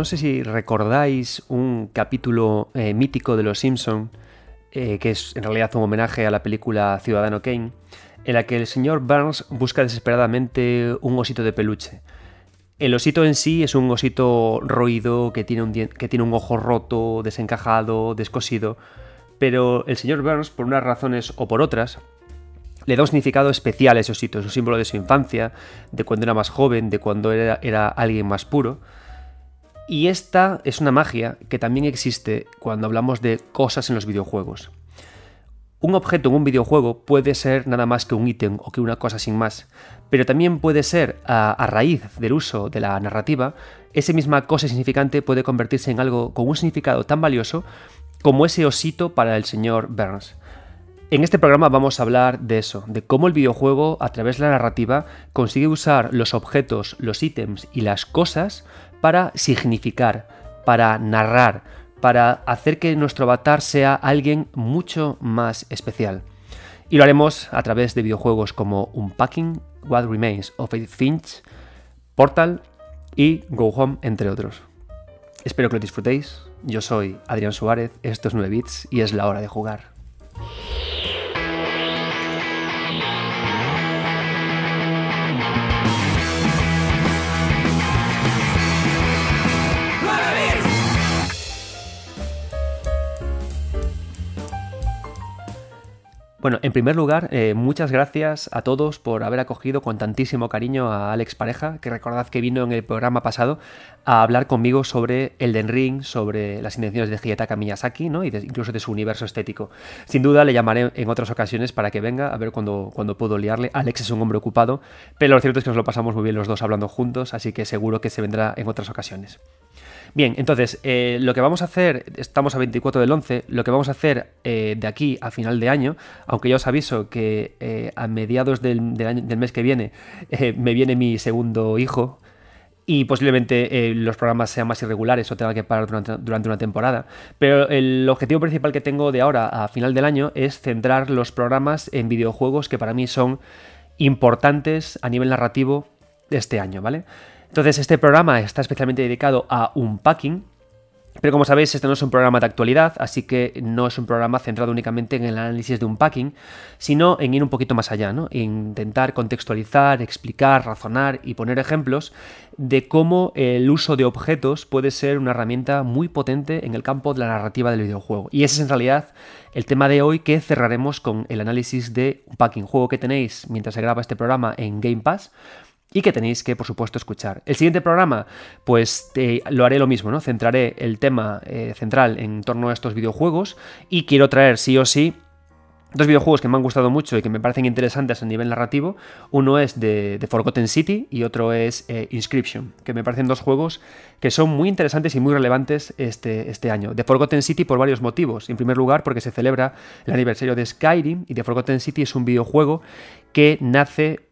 no sé si recordáis un capítulo eh, mítico de Los Simpson, eh, que es en realidad un homenaje a la película Ciudadano Kane, en la que el señor Burns busca desesperadamente un osito de peluche. El osito en sí es un osito roído que tiene un, que tiene un ojo roto, desencajado, descosido, pero el señor Burns, por unas razones o por otras, le da un significado especial a ese osito, es un símbolo de su infancia, de cuando era más joven, de cuando era, era alguien más puro. Y esta es una magia que también existe cuando hablamos de cosas en los videojuegos. Un objeto en un videojuego puede ser nada más que un ítem o que una cosa sin más, pero también puede ser, a, raíz del uso de la narrativa, esa misma cosa significante puede convertirse en algo con un significado tan valioso como ese osito para el señor Burns. En este programa vamos a hablar de eso, de cómo el videojuego, a través de la narrativa, consigue usar los objetos, los ítems y las cosas para significar, para narrar, para hacer que nuestro avatar sea alguien mucho más especial. Y lo haremos a través de videojuegos como Unpacking, What Remains of Edith Finch, Portal y Go Home, entre otros. Espero que lo disfrutéis. Yo soy Adrián Suárez, esto es 9 bits y es la hora de jugar. Bueno, en primer lugar, eh, muchas gracias a todos por haber acogido con tantísimo cariño a Alex Pareja, que recordad que vino en el programa pasado a hablar conmigo sobre Elden Ring, sobre las intenciones de Hidetaka Miyazaki, ¿no? Y incluso de su universo estético. Sin duda le llamaré en otras ocasiones para que venga, a ver cuando, cuando puedo liarle. Alex es un hombre ocupado, pero lo cierto es que nos lo pasamos muy bien los dos hablando juntos, así que seguro que se vendrá en otras ocasiones. Bien, entonces, eh, lo que vamos a hacer, estamos a 24 del 11, lo que vamos a hacer eh, de aquí a final de año, aunque ya os aviso que eh, a mediados del, del, mes que viene me viene mi segundo hijo, y posiblemente los programas sean más irregulares o tenga que parar durante, una temporada. Pero el objetivo principal que tengo de ahora a final del año es centrar los programas en videojuegos que para mí son importantes a nivel narrativo este año, ¿vale? Entonces, este programa está especialmente dedicado a unpacking, pero como sabéis, este no es un programa de actualidad, así que no es un programa centrado únicamente en el análisis de unpacking, sino en ir un poquito más allá, ¿no? intentar contextualizar, explicar, razonar y poner ejemplos de cómo el uso de objetos puede ser una herramienta muy potente en el campo de la narrativa del videojuego. Y ese es en realidad el tema de hoy que cerraremos con el análisis de unpacking, juego que tenéis mientras se graba este programa en Game Pass y que tenéis que, por supuesto, escuchar. El siguiente programa, pues lo haré lo mismo, ¿no? Centraré el tema eh, central en torno a estos videojuegos y quiero traer sí o sí dos videojuegos que me han gustado mucho y que me parecen interesantes a nivel narrativo. Uno es de, Forgotten City y otro es eh, Inscription, que me parecen dos juegos que son muy interesantes y muy relevantes este, este año. De Forgotten City por varios motivos. En primer lugar, porque se celebra el aniversario de Skyrim y The Forgotten City es un videojuego que nace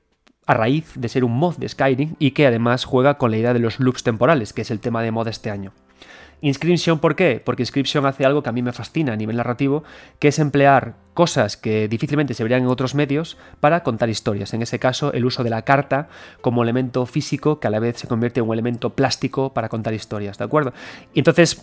a raíz de ser un mod de Skyrim y que además juega con la idea de los loops temporales, que es el tema de mod este año. Inscription, ¿por qué? Porque Inscription hace algo que a mí me fascina a nivel narrativo, que es emplear cosas que difícilmente se verían en otros medios para contar historias. En ese caso, el uso de la carta como elemento físico que a la vez se convierte en un elemento plástico para contar historias, ¿de acuerdo? Y entonces,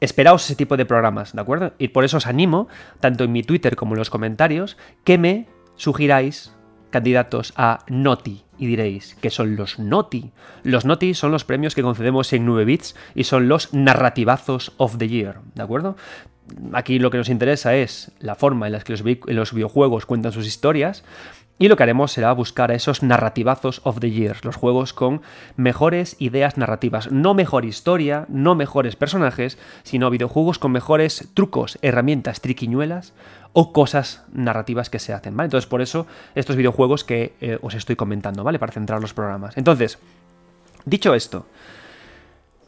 esperaos ese tipo de programas, ¿de acuerdo? Y por eso os animo, tanto en mi Twitter como en los comentarios, que me sugiráis candidatos a Noti. Y diréis, ¿qué son los Noti? Los Noti son los premios que concedemos en 9 bits y son los narrativazos of the year, ¿de acuerdo? Aquí lo que nos interesa es la forma en la que los, videojuegos cuentan sus historias, y lo que haremos será buscar a esos narrativazos of the year, los juegos con mejores ideas narrativas. No mejor historia, no mejores personajes, sino videojuegos con mejores trucos, herramientas, triquiñuelas o cosas narrativas que se hacen, ¿vale? Entonces, por eso estos videojuegos que eh, os estoy comentando, ¿vale? Para centrar los programas. Entonces, dicho esto,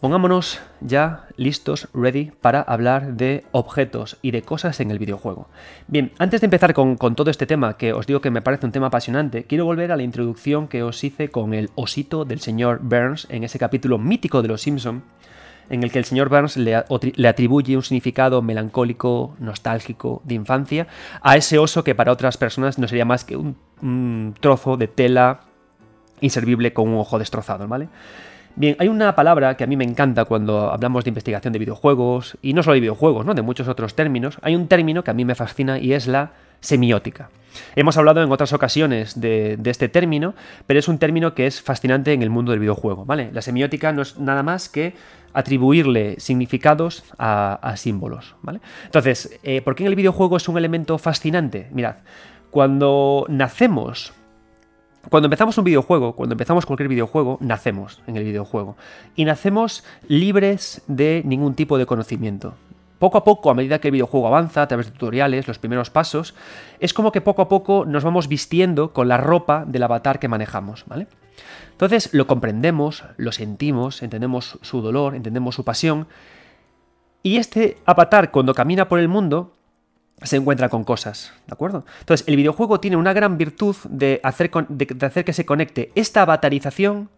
pongámonos ya listos, ready, para hablar de objetos y de cosas en el videojuego. Bien, antes de empezar con, con todo este tema, que os digo que me parece un tema apasionante, quiero volver a la introducción que os hice con el osito del señor Burns en ese capítulo mítico de Los Simpson en el que el señor Burns le, atribuye un significado melancólico, nostálgico, de infancia, a ese oso que para otras personas no sería más que un, trozo de tela inservible con un ojo destrozado, ¿vale? Bien, hay una palabra que a mí me encanta cuando hablamos de investigación de videojuegos, y no solo de videojuegos, ¿no? de muchos otros términos. Hay un término que a mí me fascina y es la semiótica. Hemos hablado en otras ocasiones de, este término, pero es un término que es fascinante en el mundo del videojuego. ¿vale? La semiótica no es nada más que atribuirle significados a, símbolos. ¿vale? Entonces, eh, ¿por qué en el videojuego es un elemento fascinante? Mirad, cuando nacemos cuando empezamos un videojuego, cuando empezamos cualquier videojuego, nacemos en el videojuego. Y nacemos libres de ningún tipo de conocimiento. Poco a poco, a medida que el videojuego avanza, a través de tutoriales, los primeros pasos, es como que poco a poco nos vamos vistiendo con la ropa del avatar que manejamos, ¿vale? Entonces lo comprendemos, lo sentimos, entendemos su dolor, entendemos su pasión. Y este avatar, cuando camina por el mundo, se encuentra con cosas, ¿de acuerdo? Entonces, el videojuego tiene una gran virtud de hacer, que se conecte esta avatarización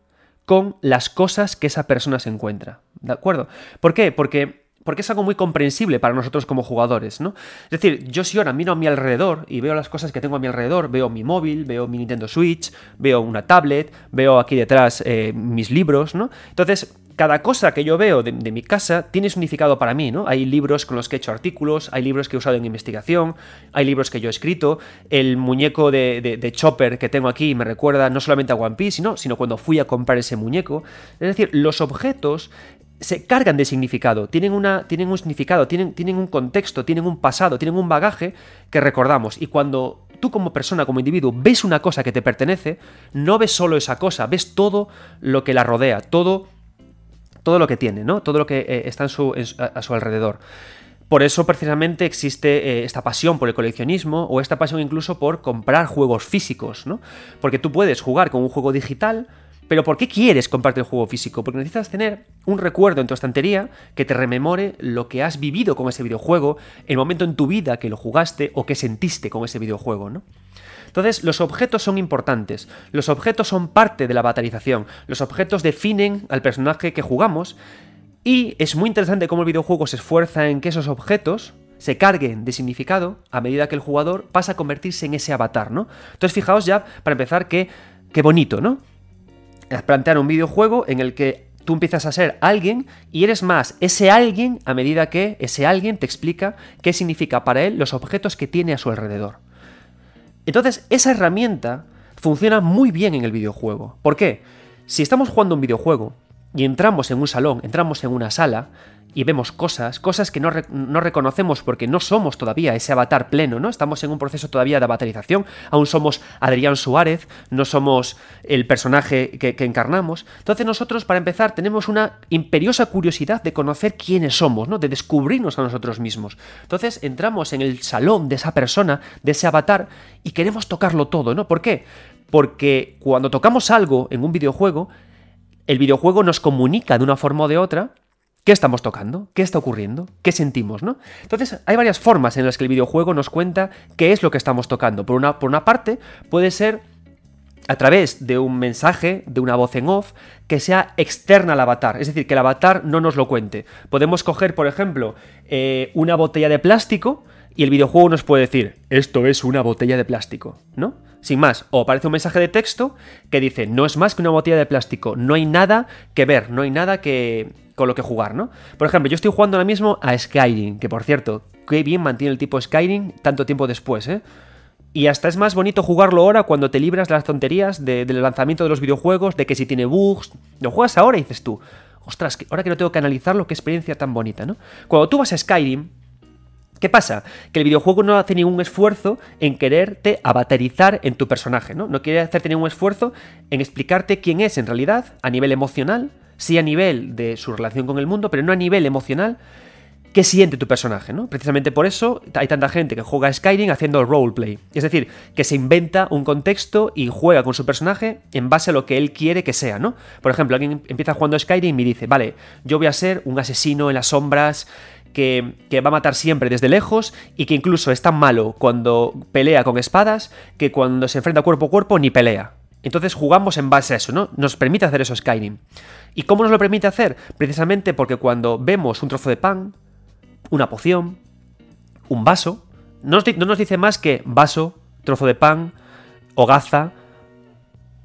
con las cosas que esa persona se encuentra, ¿de acuerdo? ¿Por qué? Porque porque es algo muy comprensible para nosotros como jugadores, ¿no? Es decir, yo si ahora miro a mi alrededor y veo las cosas que tengo a mi alrededor, veo mi móvil, veo mi Nintendo Switch, veo una tablet, veo aquí detrás eh, mis libros, ¿no? Entonces, cada cosa que yo veo de, mi casa tiene significado para mí, ¿no? Hay libros con los que he hecho artículos, hay libros que he usado en investigación, hay libros que yo he escrito, el muñeco de, Chopper que tengo aquí me recuerda no solamente a One Piece, sino, sino cuando fui a comprar ese muñeco. Es decir, los objetos se cargan de significado, tienen, una, tienen un significado, tienen, tienen un contexto, tienen un pasado, tienen un bagaje que recordamos. Y cuando tú como persona, como individuo, ves una cosa que te pertenece, no ves solo esa cosa, ves todo lo que la rodea, todo, todo lo que tiene, ¿no? Todo lo que eh, está a, su alrededor. Por eso precisamente existe eh, esta pasión por el coleccionismo o esta pasión incluso por comprar juegos físicos, ¿no? Porque tú puedes jugar con un juego digital, pero ¿por qué quieres comprarte el juego físico? Porque necesitas tener un recuerdo en tu estantería que te rememore lo que has vivido con ese videojuego, el momento en tu vida que lo jugaste o que sentiste con ese videojuego, ¿no? Entonces, los objetos son importantes. Los objetos son parte de la batalización. Los objetos definen al personaje que jugamos. Y es muy interesante cómo el videojuego se esfuerza en que esos objetos se carguen de significado a medida que el jugador pasa a convertirse en ese avatar, ¿no? Entonces, fijaos ya, para empezar, que qué bonito, ¿no? plantear un videojuego en el que tú empiezas a ser alguien y eres más ese alguien a medida que ese alguien te explica qué significa para él los objetos que tiene a su alrededor. Entonces, esa herramienta funciona muy bien en el videojuego. ¿Por qué? Si estamos jugando un videojuego y entramos en un salón, entramos en una sala, y vemos cosas, cosas que no, reconocemos porque no somos todavía ese avatar pleno, ¿no? Estamos en un proceso todavía de avatarización, aún somos Adrián Suárez, no somos el personaje que, encarnamos. Entonces nosotros, para empezar, tenemos una imperiosa curiosidad de conocer quiénes somos, ¿no? De descubrirnos a nosotros mismos. Entonces entramos en el salón de esa persona, de ese avatar, y queremos tocarlo todo, ¿no? ¿Por qué? Porque cuando tocamos algo en un videojuego, el videojuego nos comunica de una forma o de otra ¿Qué estamos tocando? ¿Qué está ocurriendo? ¿Qué sentimos? ¿no? Entonces, hay varias formas en las que el videojuego nos cuenta qué es lo que estamos tocando. Por una, por una parte, puede ser a través de un mensaje, de una voz en off, que sea externa al avatar, es decir, que el avatar no nos lo cuente. Podemos coger, por ejemplo, eh, una botella de plástico y el videojuego nos puede decir, esto es una botella de plástico, ¿no? Sin más, o aparece un mensaje de texto que dice, no es más que una botella de plástico, no hay nada que ver, no hay nada que, con lo que jugar, ¿no? Por ejemplo, yo estoy jugando ahora mismo a Skyrim, que por cierto, qué bien mantiene el tipo Skyrim tanto tiempo después, ¿eh? Y hasta es más bonito jugarlo ahora cuando te libras de las tonterías del lanzamiento de los videojuegos, de que si tiene bugs, lo juegas ahora y dices tú, ostras, ahora que no tengo que analizarlo, qué experiencia tan bonita, ¿no? Cuando tú vas a Skyrim, ¿Qué pasa? Que el videojuego no hace ningún esfuerzo en quererte avatarizar en tu personaje, ¿no? No quiere hacerte ningún esfuerzo en explicarte quién es en realidad a nivel emocional, sí a nivel de su relación con el mundo, pero no a nivel emocional, qué siente tu personaje, ¿no? Precisamente por eso hay tanta gente que juega Skyrim haciendo roleplay. Es decir, que se inventa un contexto y juega con su personaje en base a lo que él quiere que sea, ¿no? Por ejemplo, alguien empieza jugando Skyrim y dice, vale, yo voy a ser un asesino en las sombras que, va a matar siempre desde lejos y que incluso es tan malo cuando pelea con espadas que cuando se enfrenta cuerpo a cuerpo ni pelea. Entonces jugamos en base a eso, ¿no? Nos permite hacer eso Skyrim. ¿Y cómo nos lo permite hacer? Precisamente porque cuando vemos un trozo de pan, una poción, un vaso, no nos, dice más que vaso, trozo de pan, hogaza,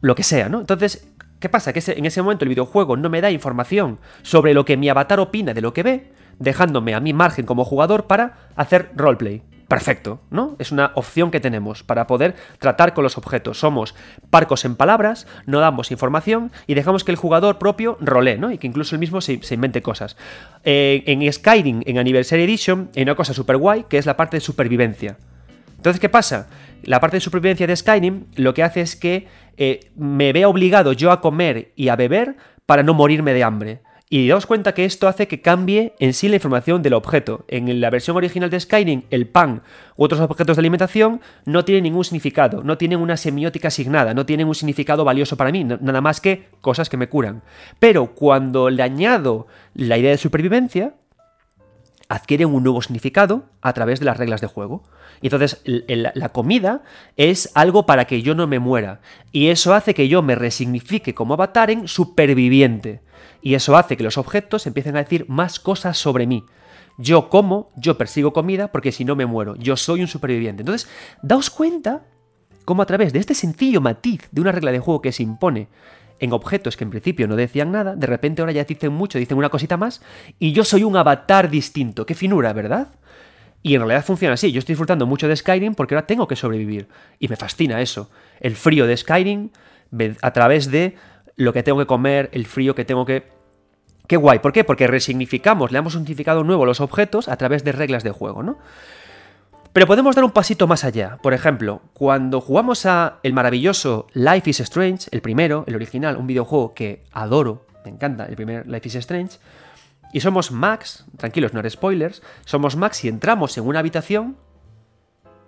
lo que sea, ¿no? Entonces, ¿Qué pasa? Que en ese momento el videojuego no me da información sobre lo que mi avatar opina de lo que ve, dejándome a mi margen como jugador para hacer roleplay. Perfecto, ¿no? Es una opción que tenemos para poder tratar con los objetos. Somos parcos en palabras, no damos información y dejamos que el jugador propio role, ¿no? Y que incluso él mismo se, invente cosas. Eh, en Skyrim, en Anniversary Edition, hay una cosa súper guay que es la parte de supervivencia. Entonces, ¿qué pasa? La parte de supervivencia de Skyrim lo que hace es que eh, me vea obligado yo a comer y a beber para no morirme de hambre. Y daos cuenta que esto hace que cambie en sí la información del objeto. En la versión original de Skyrim, el pan u otros objetos de alimentación no tienen ningún significado, no tienen una semiótica asignada, no tienen un significado valioso para mí, nada más que cosas que me curan. Pero cuando le añado la idea de supervivencia, adquieren un nuevo significado a través de las reglas de juego. Y entonces la comida es algo para que yo no me muera. Y eso hace que yo me resignifique como avatar en superviviente. Y eso hace que los objetos empiecen a decir más cosas sobre mí. Yo como, yo persigo comida porque si no me muero. Yo soy un superviviente. Entonces, daos cuenta cómo a través de este sencillo matiz de una regla de juego que se impone en objetos que en principio no decían nada, de repente ahora ya dicen mucho, dicen una cosita más, y yo soy un avatar distinto. Qué finura, ¿verdad? Y en realidad funciona así. Yo estoy disfrutando mucho de Skyrim porque ahora tengo que sobrevivir. Y me fascina eso. El frío de Skyrim a través de lo que tengo que comer, el frío que tengo que... Qué guay, ¿por qué? Porque resignificamos, le damos un significado nuevo a los objetos a través de reglas de juego, ¿no? Pero podemos dar un pasito más allá. Por ejemplo, cuando jugamos a el maravilloso Life is Strange, el primero, el original, un videojuego que adoro, me encanta, el primer Life is Strange, y somos Max, tranquilos, no eres spoilers, somos Max y entramos en una habitación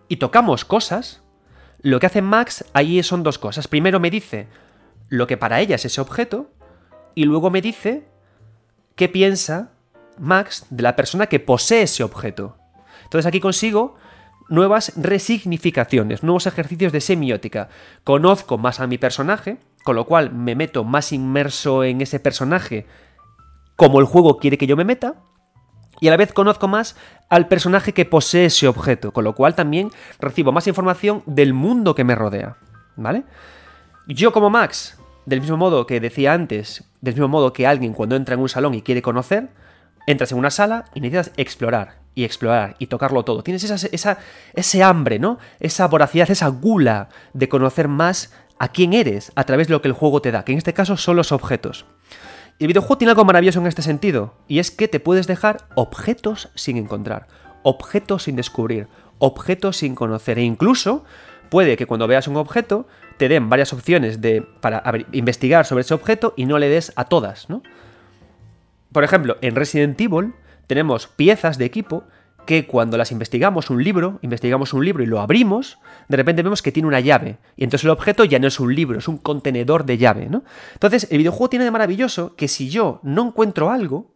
y tocamos cosas, lo que hace Max allí son dos cosas. Primero me dice, lo que para ella es ese objeto y luego me dice qué piensa Max de la persona que posee ese objeto. Entonces aquí consigo nuevas resignificaciones, nuevos ejercicios de semiótica. Conozco más a mi personaje, con lo cual me meto más inmerso en ese personaje como el juego quiere que yo me meta. Y a la vez conozco más al personaje que posee ese objeto, con lo cual también recibo más información del mundo que me rodea. ¿Vale? Yo como Max del mismo modo que decía antes, del mismo modo que alguien cuando entra en un salón y quiere conocer, entras en una sala y necesitas explorar y explorar y tocarlo todo. Tienes esa, esa, ese hambre, ¿no? Esa voracidad, esa gula de conocer más a quién eres a través de lo que el juego te da, que en este caso son los objetos. El videojuego tiene algo maravilloso en este sentido, y es que te puedes dejar objetos sin encontrar, objetos sin descubrir, objetos sin conocer, e incluso puede que cuando veas un objeto te den varias opciones de, para investigar sobre ese objeto y no le des a todas, ¿no? Por ejemplo, en Resident Evil tenemos piezas de equipo que cuando las investigamos un libro, investigamos un libro y lo abrimos, de repente vemos que tiene una llave. Y entonces el objeto ya no es un libro, es un contenedor de llave, ¿no? Entonces, el videojuego tiene de maravilloso que si yo no encuentro algo,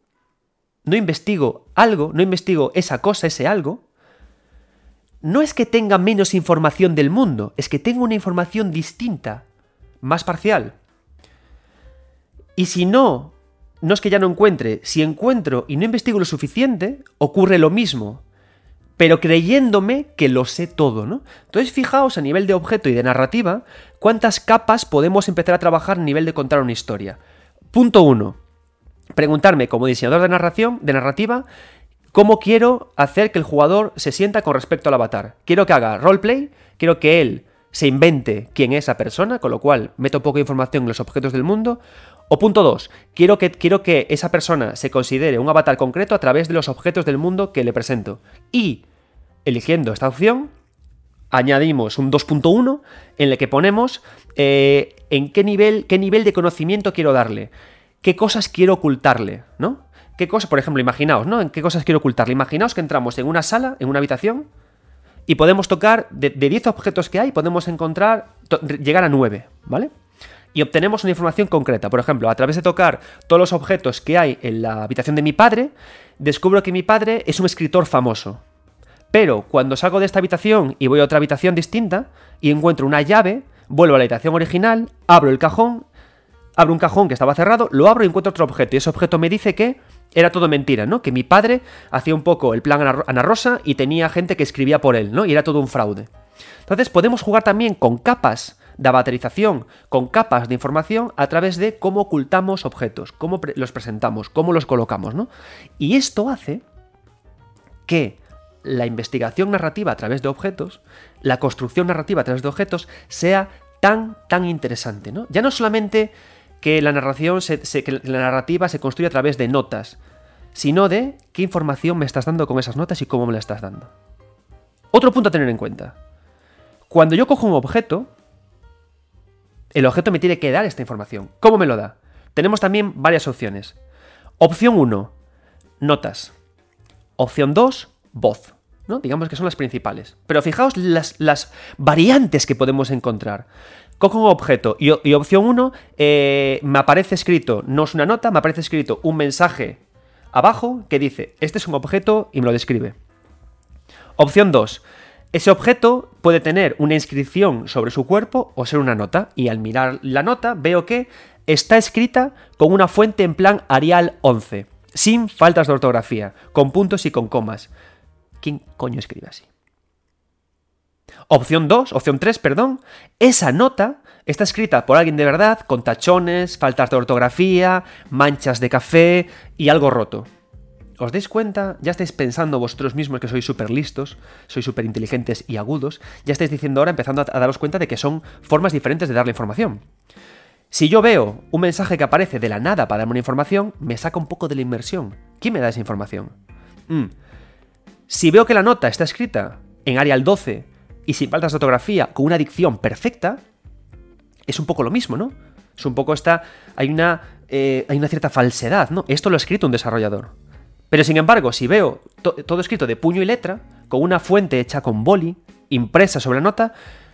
no investigo algo, no investigo esa cosa, ese algo, no es que tenga menos información del mundo, es que tengo una información distinta, más parcial. Y si no, no es que ya no encuentre, si encuentro y no investigo lo suficiente, ocurre lo mismo, pero creyéndome que lo sé todo, ¿no? Entonces fijaos a nivel de objeto y de narrativa, cuántas capas podemos empezar a trabajar a nivel de contar una historia. Punto 1. Preguntarme como diseñador de narración, de narrativa, ¿Cómo quiero hacer que el jugador se sienta con respecto al avatar? Quiero que haga roleplay, quiero que él se invente quién es esa persona, con lo cual meto poca información en los objetos del mundo. O punto 2, quiero que, quiero que esa persona se considere un avatar concreto a través de los objetos del mundo que le presento. Y, eligiendo esta opción, añadimos un 2.1 en el que ponemos eh, en qué nivel, qué nivel de conocimiento quiero darle, qué cosas quiero ocultarle, ¿no? ¿Qué cosas, por ejemplo, imaginaos, ¿no? ¿En qué cosas quiero ocultarle? Imaginaos que entramos en una sala, en una habitación, y podemos tocar, de, 10 objetos que hay, podemos encontrar, llegar a 9, ¿vale? Y obtenemos una información concreta. Por ejemplo, a través de tocar todos los objetos que hay en la habitación de mi padre, descubro que mi padre es un escritor famoso. Pero cuando salgo de esta habitación y voy a otra habitación distinta y encuentro una llave, vuelvo a la habitación original, abro el cajón, abro un cajón que estaba cerrado, lo abro y encuentro otro objeto. Y ese objeto me dice que era todo mentira, ¿no? Que mi padre hacía un poco el plan Ana Rosa y tenía gente que escribía por él, ¿no? Y era todo un fraude. Entonces podemos jugar también con capas de baterización con capas de información a través de cómo ocultamos objetos, cómo los presentamos, cómo los colocamos, ¿no? Y esto hace que la investigación narrativa a través de objetos, la construcción narrativa a través de objetos, sea tan, tan interesante, ¿no? Ya no solamente que la narración que la narrativa se construye a través de notas, sino de qué información me estás dando con esas notas y cómo me la estás dando. Otro punto a tener en cuenta. Cuando yo cojo un objeto, el objeto me tiene que dar esta información. ¿Cómo me lo da? Tenemos también varias opciones. Opción 1, notas. Opción 2, voz. ¿no? Digamos que son las principales. Pero fijaos las, las variantes que podemos encontrar. Cojo un objeto y, opción 1 eh, me aparece escrito, no es una nota, me aparece escrito un mensaje abajo que dice, este es un objeto y me lo describe. Opción 2, ese objeto puede tener una inscripción sobre su cuerpo o ser una nota, y al mirar la nota veo que está escrita con una fuente en plan Arial 11, sin faltas de ortografía, con puntos y con comas. ¿Quién coño escribe así? Opción 2, opción 3, perdón, esa nota está escrita por alguien de verdad, con tachones, faltas de ortografía, manchas de café y algo roto. ¿Os dais cuenta? Ya estáis pensando vosotros mismos que sois súper listos, sois súper inteligentes y agudos, ya estáis diciendo ahora, empezando a daros cuenta de que son formas diferentes de dar la información. Si yo veo un mensaje que aparece de la nada para darme una información, me saca un poco de la inmersión. ¿Quién me da esa información? Mm. Si veo que la nota está escrita en Arial 12 y sin faltas de ortografía, con una dicción perfecta, es un poco lo mismo, ¿no? Es un poco esta. Hay una. Eh, hay una cierta falsedad, ¿no? Esto lo ha escrito un desarrollador. Pero sin embargo, si veo todo escrito de puño y letra, con una fuente hecha con boli, impresa sobre la nota,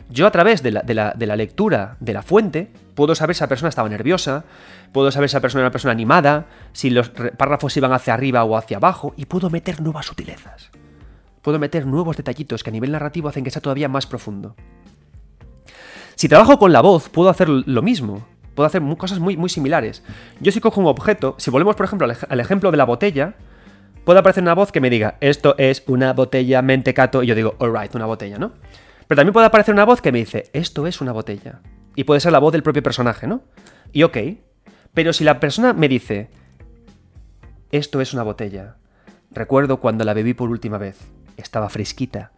yo a través de la, de la, lectura de la fuente puedo saber si esa persona estaba nerviosa, puedo saber si esa persona era una persona animada, si los párrafos iban hacia arriba o hacia abajo, y puedo meter nuevas sutilezas. Puedo meter nuevos detallitos que a nivel narrativo hacen que sea todavía más profundo. Si trabajo con la voz, puedo hacer lo mismo. Puedo hacer cosas muy, muy similares. Yo si cojo un objeto, si volvemos por ejemplo al ejemplo de la botella, puede aparecer una voz que me diga, esto es una botella mentecato, y yo digo, alright, una botella, ¿no? Pero también puede aparecer una voz que me dice, esto es una botella. Y puede ser la voz del propio personaje, ¿no? Y ok. Pero si la persona me dice, esto es una botella, recuerdo cuando la bebí por última vez, estaba fresquita,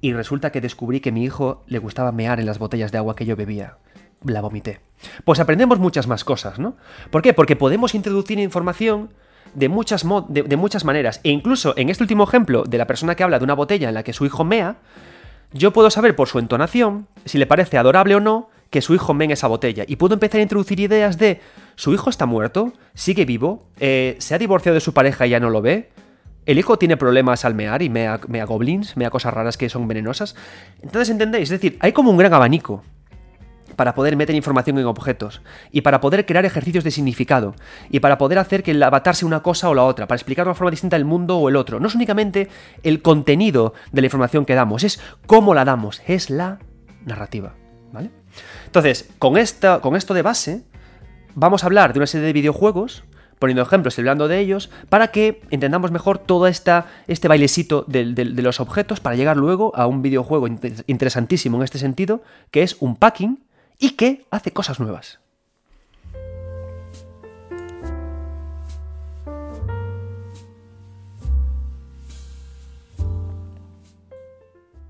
y resulta que descubrí que mi hijo le gustaba mear en las botellas de agua que yo bebía. La vomité. Pues aprendemos muchas más cosas, ¿no? ¿Por qué? Porque podemos introducir información de muchas, de, muchas maneras. E incluso en este último ejemplo de la persona que habla de una botella en la que su hijo mea, yo puedo saber por su entonación si le parece adorable o no que su hijo mea en esa botella. Y puedo empezar a introducir ideas de su hijo está muerto, sigue vivo, eh, se ha divorciado de su pareja y ya no lo ve. El hijo tiene problemas al mear y mea, goblins, mea cosas raras que son venenosas. Entonces, ¿entendéis? Es decir, hay como un gran abanico para poder meter información en objetos, y para poder crear ejercicios de significado, y para poder hacer que el avatar sea una cosa o la otra, para explicar de una forma distinta el mundo o el otro. No es únicamente el contenido de la información que damos, es cómo la damos, es la narrativa. ¿Vale? Entonces, con, esta, con esto de base, vamos a hablar de una serie de videojuegos poniendo ejemplos y hablando de ellos, para que entendamos mejor todo este bailecito de, de, los objetos, para llegar luego a un videojuego interesantísimo en este sentido, que es un packing, y que hace cosas nuevas.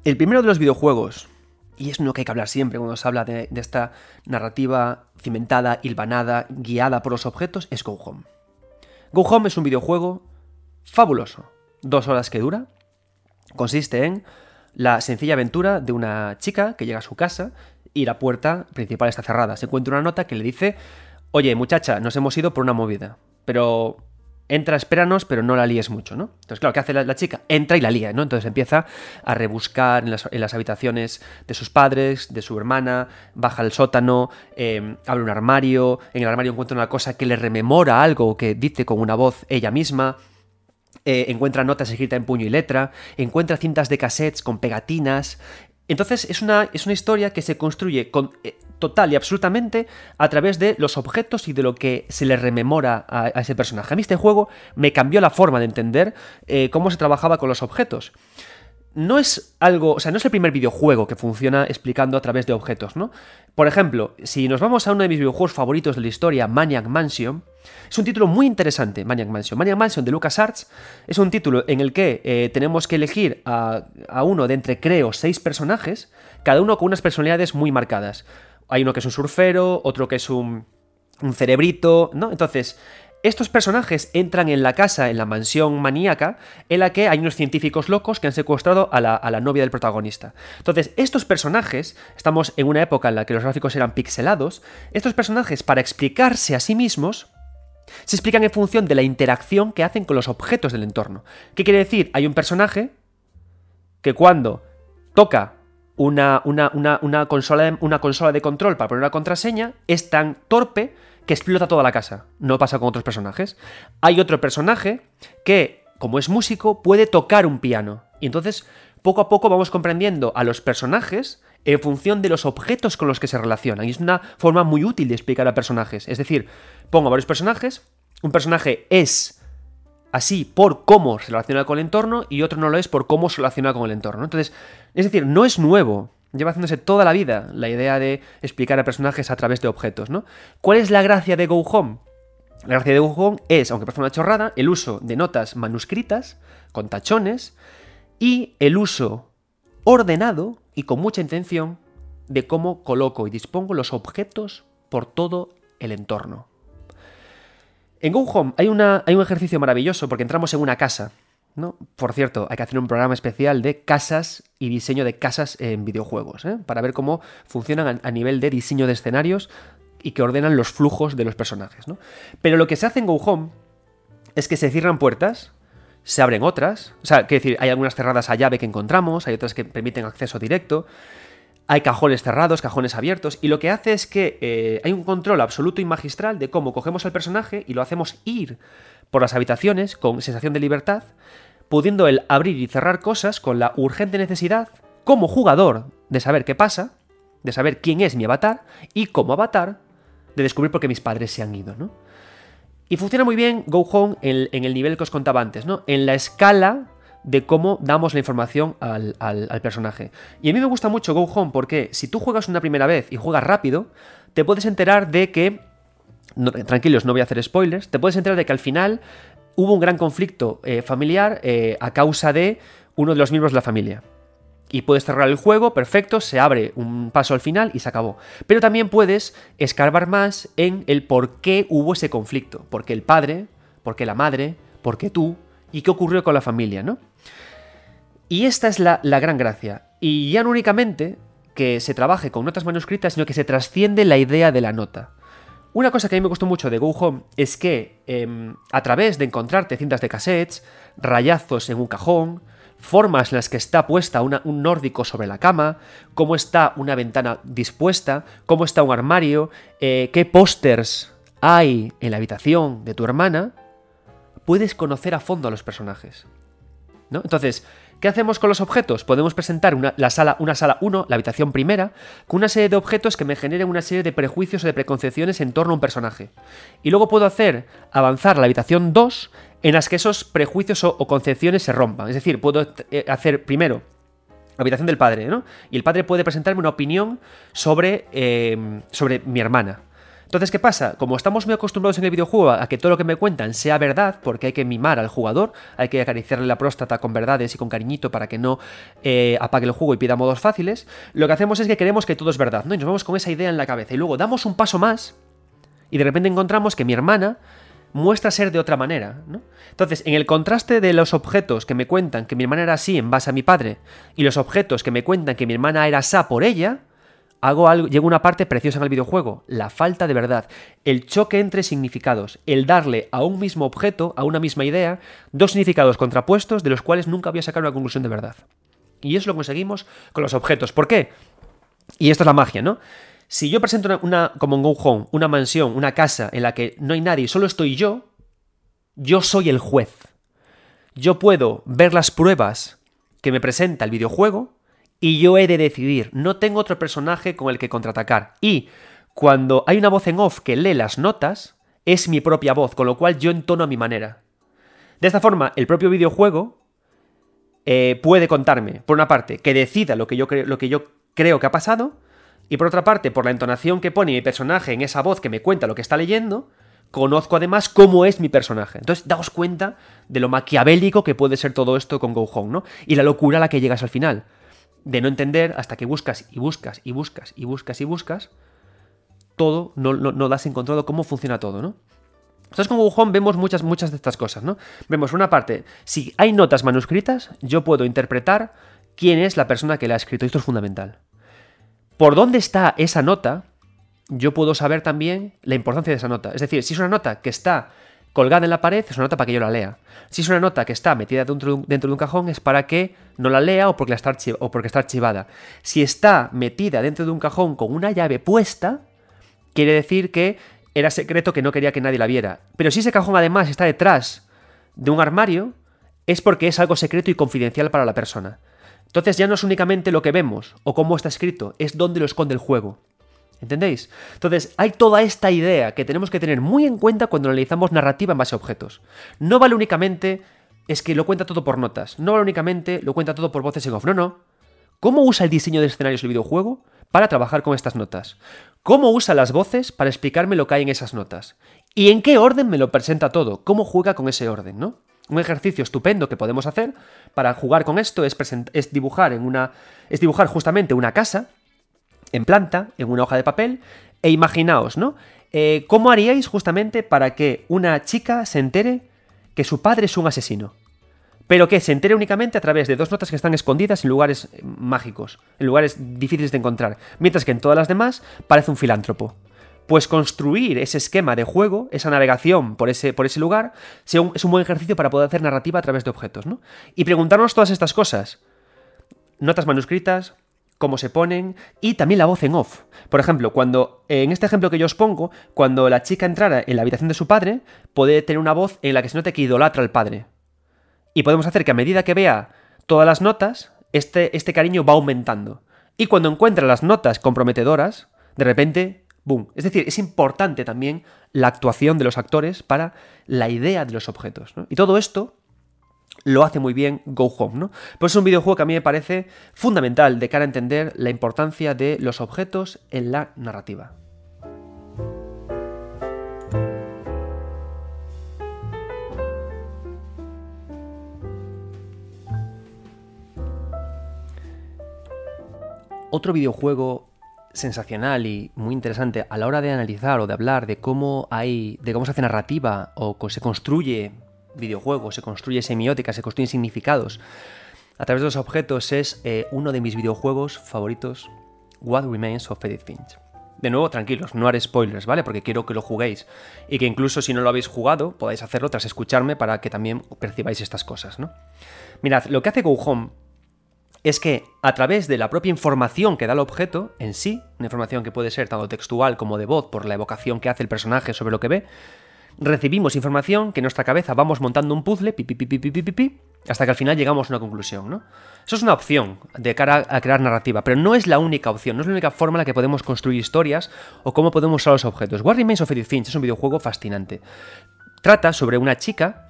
El primero de los videojuegos, y es uno que hay que hablar siempre cuando se habla de, esta narrativa cimentada, hilvanada, guiada por los objetos, es Go Home. Go Home es un videojuego fabuloso. Dos horas que dura. Consiste en la sencilla aventura de una chica que llega a su casa y la puerta principal está cerrada. Se encuentra una nota que le dice, oye muchacha, nos hemos ido por una movida, pero entra, espéranos, pero no la líes mucho, ¿no? Entonces, claro, ¿qué hace la, chica? Entra y la lía, ¿no? Entonces empieza a rebuscar en las, habitaciones de sus padres, de su hermana, baja al sótano, em, abre un armario, en el armario encuentra una cosa que le rememora algo que dice con una voz ella misma. Eh, encuentra notas escritas en puño y letra, encuentra cintas de cassettes con pegatinas, entonces es una, es una historia que se construye con, eh, total y absolutamente a través de los objetos y de lo que se le rememora a, ese personaje. A mí este juego me cambió la forma de entender eh, cómo se trabajaba con los objetos. no es algo, o sea, no es el primer videojuego que funciona explicando a través de objetos, ¿no? Por ejemplo, si nos vamos a uno de mis videojuegos favoritos de la historia, Maniac Mansion, es un título muy interesante, Maniac Mansion. Maniac Mansion de LucasArts es un título en el que eh, tenemos que elegir a, a uno de entre, creo, seis personajes, cada uno con unas personalidades muy marcadas. Hay uno que es un surfero, otro que es un, un cerebrito, ¿no? Entonces, estos personajes entran en la casa, en la mansión maníaca, en la que hay unos científicos locos que han secuestrado a la, novia del protagonista. Entonces, estos personajes, estamos en una época en la que los gráficos eran pixelados, estos personajes, para explicarse a sí mismos, se explican en función de la interacción que hacen con los objetos del entorno. ¿Qué quiere decir? Hay un personaje que cuando toca una, una, una, consola, una consola de control para poner una contraseña, es tan torpe que explota toda la casa. No pasa con otros personajes. Hay otro personaje que, como es músico, puede tocar un piano. Y entonces, poco a poco vamos comprendiendo a los personajes en función de los objetos con los que se relacionan. Y es una forma muy útil de explicar a personajes. Es decir, pongo varios personajes, un personaje es así por cómo se relaciona con el entorno y otro no lo es por cómo se relaciona con el entorno. Entonces, es decir, no es nuevo Lleva haciéndose toda la vida la idea de explicar a personajes a través de objetos, ¿no? ¿Cuál es la gracia de Go Home? La gracia de Go Home es, aunque parece una chorrada, el uso de notas manuscritas, con tachones, y el uso ordenado y con mucha intención de cómo coloco y dispongo los objetos por todo el entorno. En Go Home hay, hay un ejercicio maravilloso porque entramos en una casa Por cierto, hay que hacer un programa especial de casas y diseño de casas en videojuegos, ¿eh? para ver cómo funcionan a nivel de diseño de escenarios y que ordenan los flujos de los personajes. Pero lo que se hace en Go Home es que se cierran puertas, se abren otras, o sea, quiero decir, hay algunas cerradas a llave que encontramos, hay otras que permiten acceso directo, hay cajones cerrados, cajones abiertos, y lo que hace es que eh, hay un control absoluto y magistral de cómo cogemos al personaje y lo hacemos ir por las habitaciones con sensación de libertad, pudiendo él abrir y cerrar cosas con la urgente necesidad, como jugador, de saber qué pasa, de saber quién es mi avatar, y como avatar, de descubrir por qué mis padres se han ido, ¿no? Y funciona muy bien Go Home en, el nivel que os contaba antes, ¿no? En la escala de cómo damos la información al, personaje. Y a mí me gusta mucho Go Home porque si tú juegas una primera vez y juegas rápido, te puedes enterar de que... tranquilos, no voy a hacer spoilers. Te puedes enterar de que al final hubo un gran conflicto eh, familiar eh, a causa de uno de los miembros de la familia. Y puedes cerrar el juego, perfecto, se abre un paso al final y se acabó. Pero también puedes escarbar más en el por qué hubo ese conflicto. ¿Por qué el padre? ¿Por qué la madre? ¿Por qué tú? ¿Y qué ocurrió con la familia? ¿no? Y esta es la, la gran gracia. Y ya no únicamente que se trabaje con notas manuscritas, sino que se trasciende la idea de la nota. Una cosa que a mí me gustó mucho de Go Home es que em, a través de encontrarte cintas de cassettes, rayazos en un cajón, formas en las que está puesta un nórdico sobre la cama, cómo está una ventana dispuesta, cómo está un armario, eh, qué pósters hay en la habitación de tu hermana, puedes conocer a fondo a los personajes. ¿no? Entonces, ¿Qué hacemos con los objetos? Podemos presentar una, la sala, una sala 1, la habitación primera, con una serie de objetos que me generen una serie de prejuicios o de preconcepciones en torno a un personaje. Y luego puedo hacer avanzar la habitación 2 en las que esos prejuicios o, concepciones se rompan. Es decir, puedo eh, hacer primero la habitación del padre, ¿no? Y el padre puede presentarme una opinión sobre, eh, sobre mi hermana. Entonces, ¿qué pasa? Como estamos muy acostumbrados en el videojuego a que todo lo que me cuentan sea verdad, porque hay que mimar al jugador, hay que acariciarle la próstata con verdades y con cariñito para que no eh, apague el juego y pida modos fáciles, lo que hacemos es que queremos que todo es verdad, ¿no? Y nos vamos con esa idea en la cabeza. Y luego damos un paso más y de repente encontramos que mi hermana muestra ser de otra manera, ¿no? Entonces, en el contraste de los objetos que me cuentan que mi hermana era así en base a mi padre y los objetos que me cuentan que mi hermana era así por ella, hago algo, llega una parte preciosa en el videojuego, la falta de verdad, el choque entre significados, el darle a un mismo objeto, a una misma idea, dos significados contrapuestos de los cuales nunca voy a sacar una conclusión de verdad. Y eso lo conseguimos con los objetos. ¿Por qué? Y esto es la magia, ¿no? Si yo presento una, como en Go Home, una mansión, una casa en la que no hay nadie, solo estoy yo, yo soy el juez. Yo puedo ver las pruebas que me presenta el videojuego y yo he de decidir. No tengo otro personaje con el que contraatacar. Y cuando hay una voz en off que lee las notas, es mi propia voz, con lo cual yo entono a mi manera. De esta forma, el propio videojuego eh, puede contarme, por una parte, que decida lo que, yo lo que yo creo que ha pasado, y por otra parte, por la entonación que pone mi personaje en esa voz que me cuenta lo que está leyendo, conozco además cómo es mi personaje. Entonces, daos cuenta de lo maquiavélico que puede ser todo esto con Go Home, ¿no? Y la locura a la que llegas al final. De no entender hasta que buscas y buscas y buscas y buscas y buscas, todo, no, no, das encontrado cómo funciona todo, ¿no? Entonces con Home vemos muchas, muchas de estas cosas, ¿no? Vemos una parte, si hay notas manuscritas, yo puedo interpretar quién es la persona que la ha escrito. Esto es fundamental por dónde está esa nota, yo puedo saber también la importancia de esa nota. Es decir, si es una nota que está colgada en la pared, es una nota para que yo la lea. Si es una nota que está metida dentro, de un cajón, es para que no la lea o porque, está o porque está archivada. Si está metida dentro de un cajón con una llave puesta, quiere decir que era secreto que no quería que nadie la viera. Pero si ese cajón además está detrás de un armario, es porque es algo secreto y confidencial para la persona. Entonces ya no es únicamente lo que vemos o cómo está escrito, es dónde lo esconde el juego. ¿Entendéis? Entonces, hay toda esta idea que tenemos que tener muy en cuenta cuando analizamos narrativa en base a objetos. No vale únicamente es que lo cuenta todo por notas, no vale únicamente lo cuenta todo por voces en off, no, no. ¿Cómo usa el diseño de escenarios del videojuego para trabajar con estas notas? ¿Cómo usa las voces para explicarme lo que hay en esas notas? ¿Y en qué orden me lo presenta todo? ¿Cómo juega con ese orden, no? Un ejercicio estupendo que podemos hacer para jugar con esto es, es, dibujar en una. es dibujar justamente una casa en planta, en una hoja de papel, e imaginaos, ¿no? Eh, ¿Cómo haríais justamente para que una chica se entere que su padre es un asesino? Pero que se entere únicamente a través de dos notas que están escondidas en lugares eh, mágicos, en lugares difíciles de encontrar, mientras que en todas las demás parece un filántropo pues construir ese esquema de juego, esa navegación por ese, por ese lugar, es un buen ejercicio para poder hacer narrativa a través de objetos, ¿no? Y preguntarnos todas estas cosas. Notas manuscritas, cómo se ponen y también la voz en off. Por ejemplo, cuando en este ejemplo que yo os pongo, cuando la chica entrara en la habitación de su padre, puede tener una voz en la que se note que idolatra al padre. Y podemos hacer que a medida que vea todas las notas, este, este cariño va aumentando. Y cuando encuentra las notas comprometedoras, de repente es decir, es importante también la actuación de los actores para la idea de los objetos. Y todo esto lo hace muy bien Go Home, ¿no? Pues es un videojuego que a mí me parece fundamental de cara a entender la importancia de los objetos en la narrativa. Otro videojuego sensacional y muy interesante a la hora de analizar o de hablar de cómo hay, de cómo se hace narrativa o se construye videojuegos, se construye semiótica, se construyen significados a través de los objetos es eh, uno de mis videojuegos favoritos, What Remains of Edith Finch. De nuevo, tranquilos, no haré spoilers, ¿vale? Porque quiero que lo juguéis y que incluso si no lo habéis jugado, podáis hacerlo tras escucharme para que también percibáis estas cosas, ¿no? Mirad, lo que hace Go Home es que a través de la propia información que da el objeto en sí, una información que puede ser tanto textual como de voz por la evocación que hace el personaje sobre lo que ve, recibimos información que en nuestra cabeza vamos montando un puzzle, pi, pi, pi, hasta que al final llegamos a una conclusión, ¿no? Eso es una opción de cara a crear narrativa, pero no es la única opción, no es la única forma en la que podemos construir historias o cómo podemos usar los objetos. What Remains of Edith Finch es un videojuego fascinante. Trata sobre una chica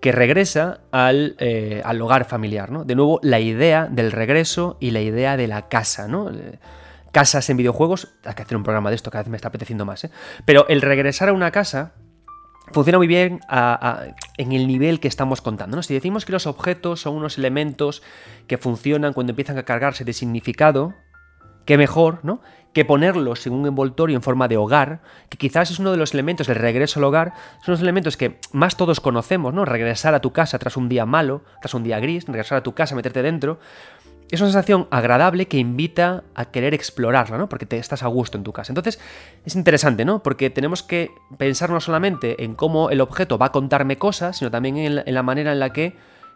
que regresa eh, al, hogar familiar, ¿no? De nuevo, la idea del regreso y la idea de la casa, ¿no? Eh, casas en videojuegos, hay que hacer un programa de esto, cada vez me está apeteciendo más, ¿eh? Pero el regresar a una casa funciona muy bien en el nivel que estamos contando. ¿no? Si decimos que los objetos son unos elementos que funcionan cuando empiezan a cargarse de significado, qué mejor, ¿no? que ponerlos en un envoltorio en forma de hogar, que quizás es uno de los elementos del regreso al hogar, son los elementos que más todos conocemos, ¿no? Regresar a tu casa tras un día malo, tras un día gris, regresar a tu casa, meterte dentro. Es una sensación agradable que invita a querer explorarla, ¿no? Porque te estás a gusto en tu casa. Entonces, es interesante, ¿no? Porque tenemos que pensar no solamente en cómo el objeto va a contarme cosas, sino también en la manera en la que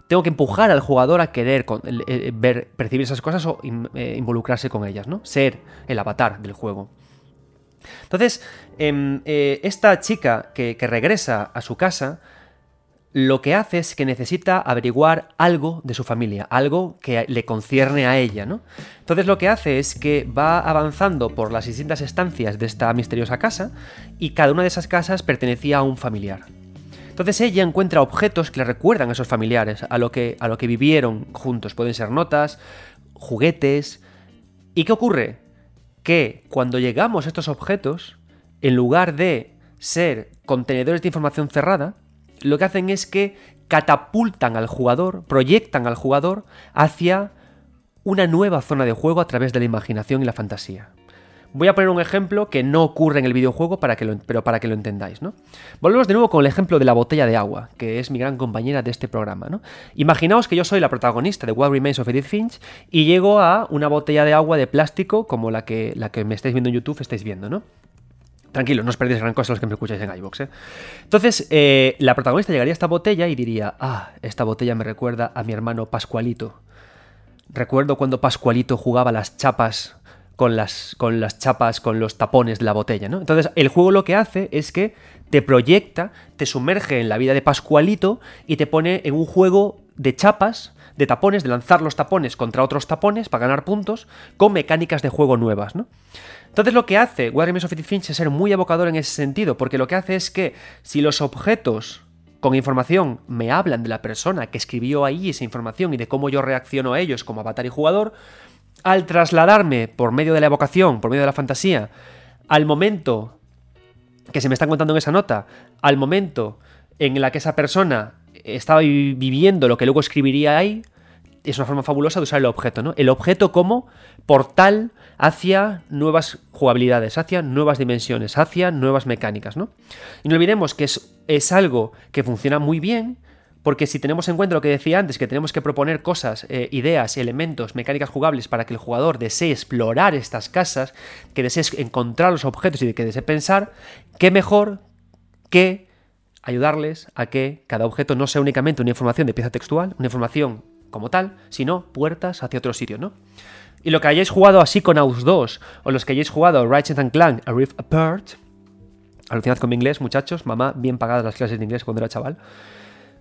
tengo que empujar al jugador a querer eh, ver, percibir esas cosas o eh, involucrarse con ellas, ¿no? Ser el avatar del juego. Entonces, em, eh, esta chica que, regresa a su casa, lo que hace es que necesita averiguar algo de su familia, algo que le concierne a ella, ¿no? Entonces lo que hace es que va avanzando por las distintas estancias de esta misteriosa casa y cada una de esas casas pertenecía a un familiar. Entonces ella encuentra objetos que le recuerdan a esos familiares, a lo que, a lo que vivieron juntos. Pueden ser notas, juguetes. ¿Y qué ocurre? Que cuando llegamos a estos objetos, en lugar de ser contenedores de información cerrada, lo que hacen es que catapultan al jugador, proyectan al jugador hacia una nueva zona de juego a través de la imaginación y la fantasía. Voy a poner un ejemplo que no ocurre en el videojuego, para que lo, pero para que lo entendáis, ¿no? Volvemos de nuevo con el ejemplo de la botella de agua, que es mi gran compañera de este programa, ¿no? Imaginaos que yo soy la protagonista de What Remains of Edith Finch y llego a una botella de agua de plástico como la que, la que me estáis viendo en YouTube estáis viendo, ¿no? Tranquilo, no os perdéis gran cosa los que me escucháis en iVoox, ¿eh? Entonces, eh, la protagonista llegaría a esta botella y diría, ah, esta botella me recuerda a mi hermano Pascualito. Recuerdo cuando Pascualito jugaba las chapas con las, con las chapas, con los tapones de la botella, ¿no? Entonces, el juego lo que hace es que te proyecta, te sumerge en la vida de Pascualito y te pone en un juego de chapas, de tapones, de lanzar los tapones contra otros tapones para ganar puntos, con mecánicas de juego nuevas, ¿no? Entonces lo que hace Warhammer of Finch es ser muy evocador en ese sentido, porque lo que hace es que si los objetos con información me hablan de la persona que escribió ahí esa información y de cómo yo reacciono a ellos como avatar y jugador, al trasladarme por medio de la evocación, por medio de la fantasía, al momento que se me está contando en esa nota, al momento en la que esa persona estaba viviendo lo que luego escribiría ahí, es una forma fabulosa de usar el objeto, ¿no? El objeto como portal hacia nuevas jugabilidades, hacia nuevas dimensiones, hacia nuevas mecánicas, ¿no? Y no olvidemos que es, es algo que funciona muy bien, porque si tenemos en cuenta lo que decía antes, que tenemos que proponer cosas, eh, ideas, elementos, mecánicas jugables para que el jugador desee explorar estas casas, que desee encontrar los objetos y que desee pensar, qué mejor que ayudarles a que cada objeto no sea únicamente una información de pieza textual, una información como tal, sino puertas hacia otro sitio, ¿no? Y lo que hayáis jugado así con AUS 2, o los que hayáis jugado Ratchet and Clank A Rift Apart, alucinad con mi inglés, muchachos, mamá, bien pagadas las clases de inglés cuando era chaval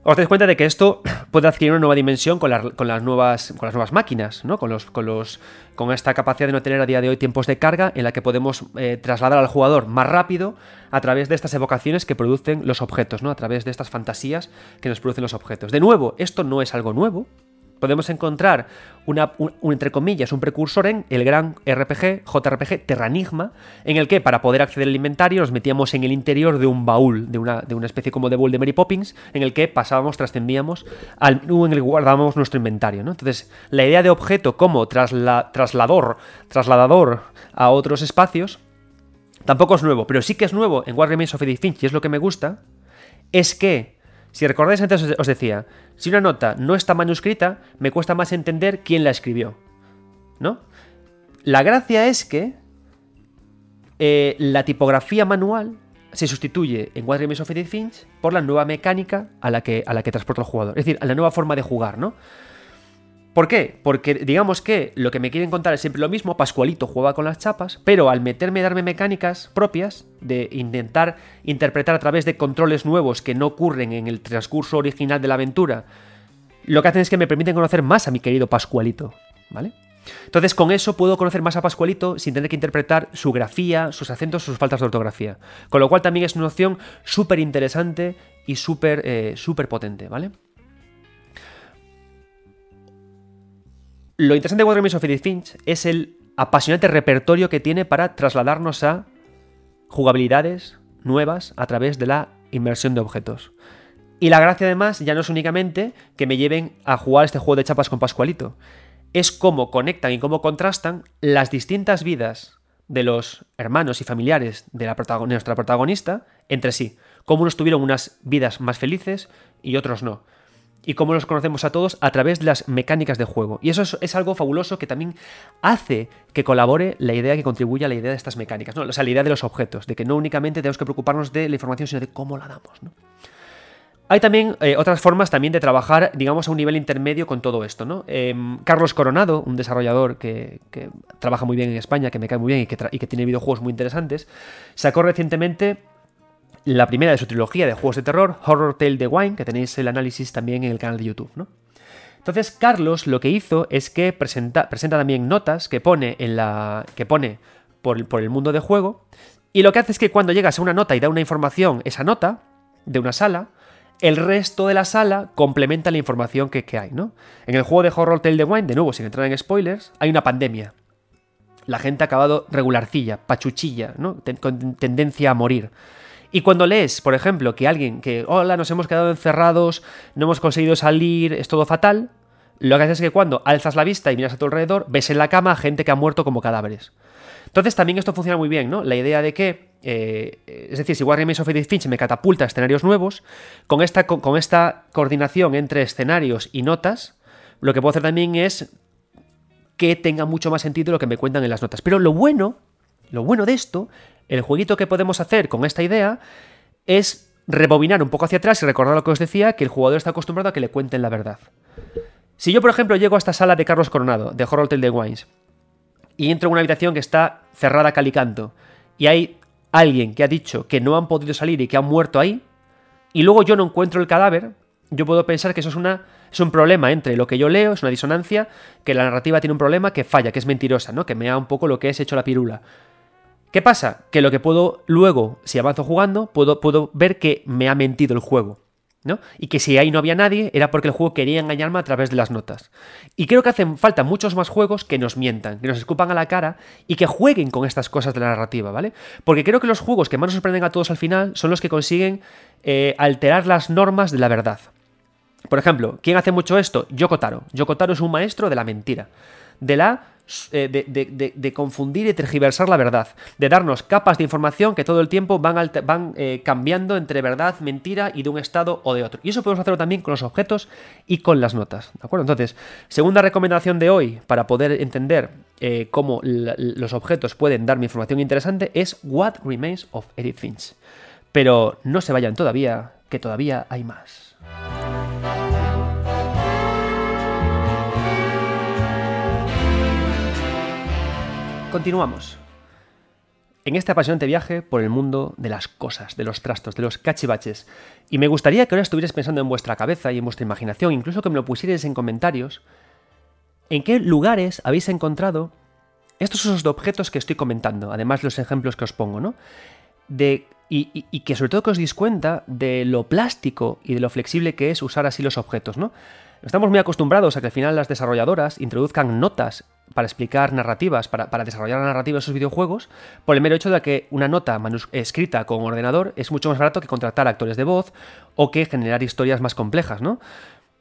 os dais cuenta de que esto puede adquirir una nueva dimensión con, las, nuevas, máquinas, ¿no? Con esta capacidad de no tener a día de hoy tiempos de carga en la que podemos eh, trasladar al jugador más rápido a través de estas evocaciones que producen los objetos, ¿no? A través de estas fantasías que nos producen los objetos. De nuevo, esto no es algo nuevo, podemos encontrar un, entre comillas, un precursor en el gran RPG, JRPG Terranigma, en el que para poder acceder al inventario nos metíamos en el interior de un baúl, de una, de una especie como de baúl de Mary Poppins, en el que pasábamos, trascendíamos al menú en el que guardábamos nuestro inventario. ¿no? Entonces, la idea de objeto como trasla, traslador, trasladador a otros espacios, tampoco es nuevo, pero sí que es nuevo en War Remains of Edith Finch, y es lo que me gusta, es que si recordáis antes os decía, si una nota no está manuscrita, me cuesta más entender quién la escribió. ¿No? La gracia es que eh, la tipografía manual se sustituye en What Remains of Edith Finch por la nueva mecánica a la, que, a la que transporta el jugador. Es decir, a la nueva forma de jugar, ¿no? ¿Por qué? Porque digamos que lo que me quieren contar es siempre lo mismo, Pascualito jugaba con las chapas, pero al meterme darme mecánicas propias, de intentar interpretar a través de controles nuevos que no ocurren en el transcurso original de la aventura, lo que hacen es que me permiten conocer más a mi querido Pascualito, ¿vale? Entonces con eso puedo conocer más a Pascualito sin tener que interpretar su grafía, sus acentos, sus faltas de ortografía. Con lo cual también es una opción súper interesante y súper eh, potente, ¿vale? Lo interesante de What Remains Finch es el apasionante repertorio que tiene para trasladarnos a jugabilidades nuevas a través de la inmersión de objetos. Y la gracia además ya no es únicamente que me lleven a jugar este juego de chapas con Pascualito, es cómo conectan y cómo contrastan las distintas vidas de los hermanos y familiares de, la nuestra protagonista entre sí, cómo unos tuvieron unas vidas más felices y otros no y cómo los conocemos a todos a través de las mecánicas de juego. Y eso es, algo fabuloso que también hace que colabore la idea que contribuye a la idea de estas mecánicas, ¿no? o sea, la idea de los objetos, de que no únicamente tenemos que preocuparnos de la información, sino de cómo la damos. ¿no? Hay también eh, otras formas también de trabajar, digamos, a un nivel intermedio con todo esto, ¿no? Em, Carlos Coronado, un desarrollador que, trabaja muy bien en España, que me cae muy bien y que, y que tiene videojuegos muy interesantes, sacó recientemente la primera de su trilogía de juegos de terror, Horror Tale de Wine, que tenéis el análisis también en el canal de YouTube, ¿no? Entonces, Carlos lo que hizo es que presenta, presenta también notas que pone, en la, que pone por, por el mundo de juego, y lo que hace es que cuando llegas a una nota y da una información, esa nota, de una sala, el resto de la sala complementa la información que, hay, ¿no? En el juego de Horror Tale de Wine, de nuevo, sin entrar en spoilers, hay una pandemia. La gente ha acabado regularcilla, pachuchilla, ¿no? con tendencia a morir. Y cuando lees, por ejemplo, que alguien que, hola, nos hemos quedado encerrados, no hemos conseguido salir, es todo fatal, lo que haces es que cuando alzas la vista y miras a tu alrededor, ves en la cama gente que ha muerto como cadáveres. Entonces también esto funciona muy bien, ¿no? La idea de que, eh, es decir, si War Remains of Edith Finch me catapulta a escenarios nuevos, con esta, con, esta coordinación entre escenarios y notas, lo que puedo hacer también es que tenga mucho más sentido lo que me cuentan en las notas. Pero lo bueno, lo bueno de esto, el jueguito que podemos hacer con esta idea es rebobinar un poco hacia atrás y recordar lo que os decía, que el jugador está acostumbrado a que le cuenten la verdad. Si yo, por ejemplo, llego a esta sala de Carlos Coronado, de Horror Hotel de Wines, y entro en una habitación que está cerrada calicanto, y hay alguien que ha dicho que no han podido salir y que han muerto ahí, y luego yo no encuentro el cadáver, yo puedo pensar que eso es, una, es un problema entre lo que yo leo, es una disonancia, que la narrativa tiene un problema, que falla, que es mentirosa, ¿no? Que me da un poco lo que es hecho la pirula. ¿Qué pasa? Que lo que puedo luego, si avanzo jugando, puedo, puedo ver que me ha mentido el juego. Y que si ahí no había nadie era porque el juego quería engañarme a través de las notas. Y creo que hacen falta muchos más juegos que nos mientan, que nos escupan a la cara y que jueguen con estas cosas de la narrativa, ¿vale? Porque creo que los juegos que más nos sorprenden a todos al final son los que consiguen eh, alterar las normas de la verdad. Por ejemplo, ¿quién hace mucho esto? Yoko Taro. Yoko Taro es un maestro de la mentira. De la eh, de, confundir y tergiversar la verdad, de darnos capas de información que todo el tiempo van, eh, cambiando entre verdad, mentira y de un estado o de otro. Y eso podemos hacerlo también con los objetos y con las notas. ¿De acuerdo? Entonces, segunda recomendación de hoy para poder entender eh, cómo los objetos pueden darme información interesante es What Remains of Edith Finch. Pero no se vayan todavía, que todavía hay más. Continuamos. En este apasionante viaje por el mundo de las cosas, de los trastos, de los cachivaches. Y me gustaría que ahora estuvierais pensando en vuestra cabeza y en vuestra imaginación, incluso que me lo pusierais en comentarios, en qué lugares habéis encontrado estos usos de objetos que estoy comentando, además los ejemplos que os pongo, ¿no? Y, que sobre todo que os deis cuenta de lo plástico y de lo flexible que es usar así los objetos, ¿no? Estamos muy acostumbrados a que al final las desarrolladoras introduzcan notas para explicar narrativas, para, desarrollar la narrativa de sus videojuegos, por el mero hecho de que una nota escrita con ordenador es mucho más barato que contratar actores de voz o que generar historias más complejas, ¿no?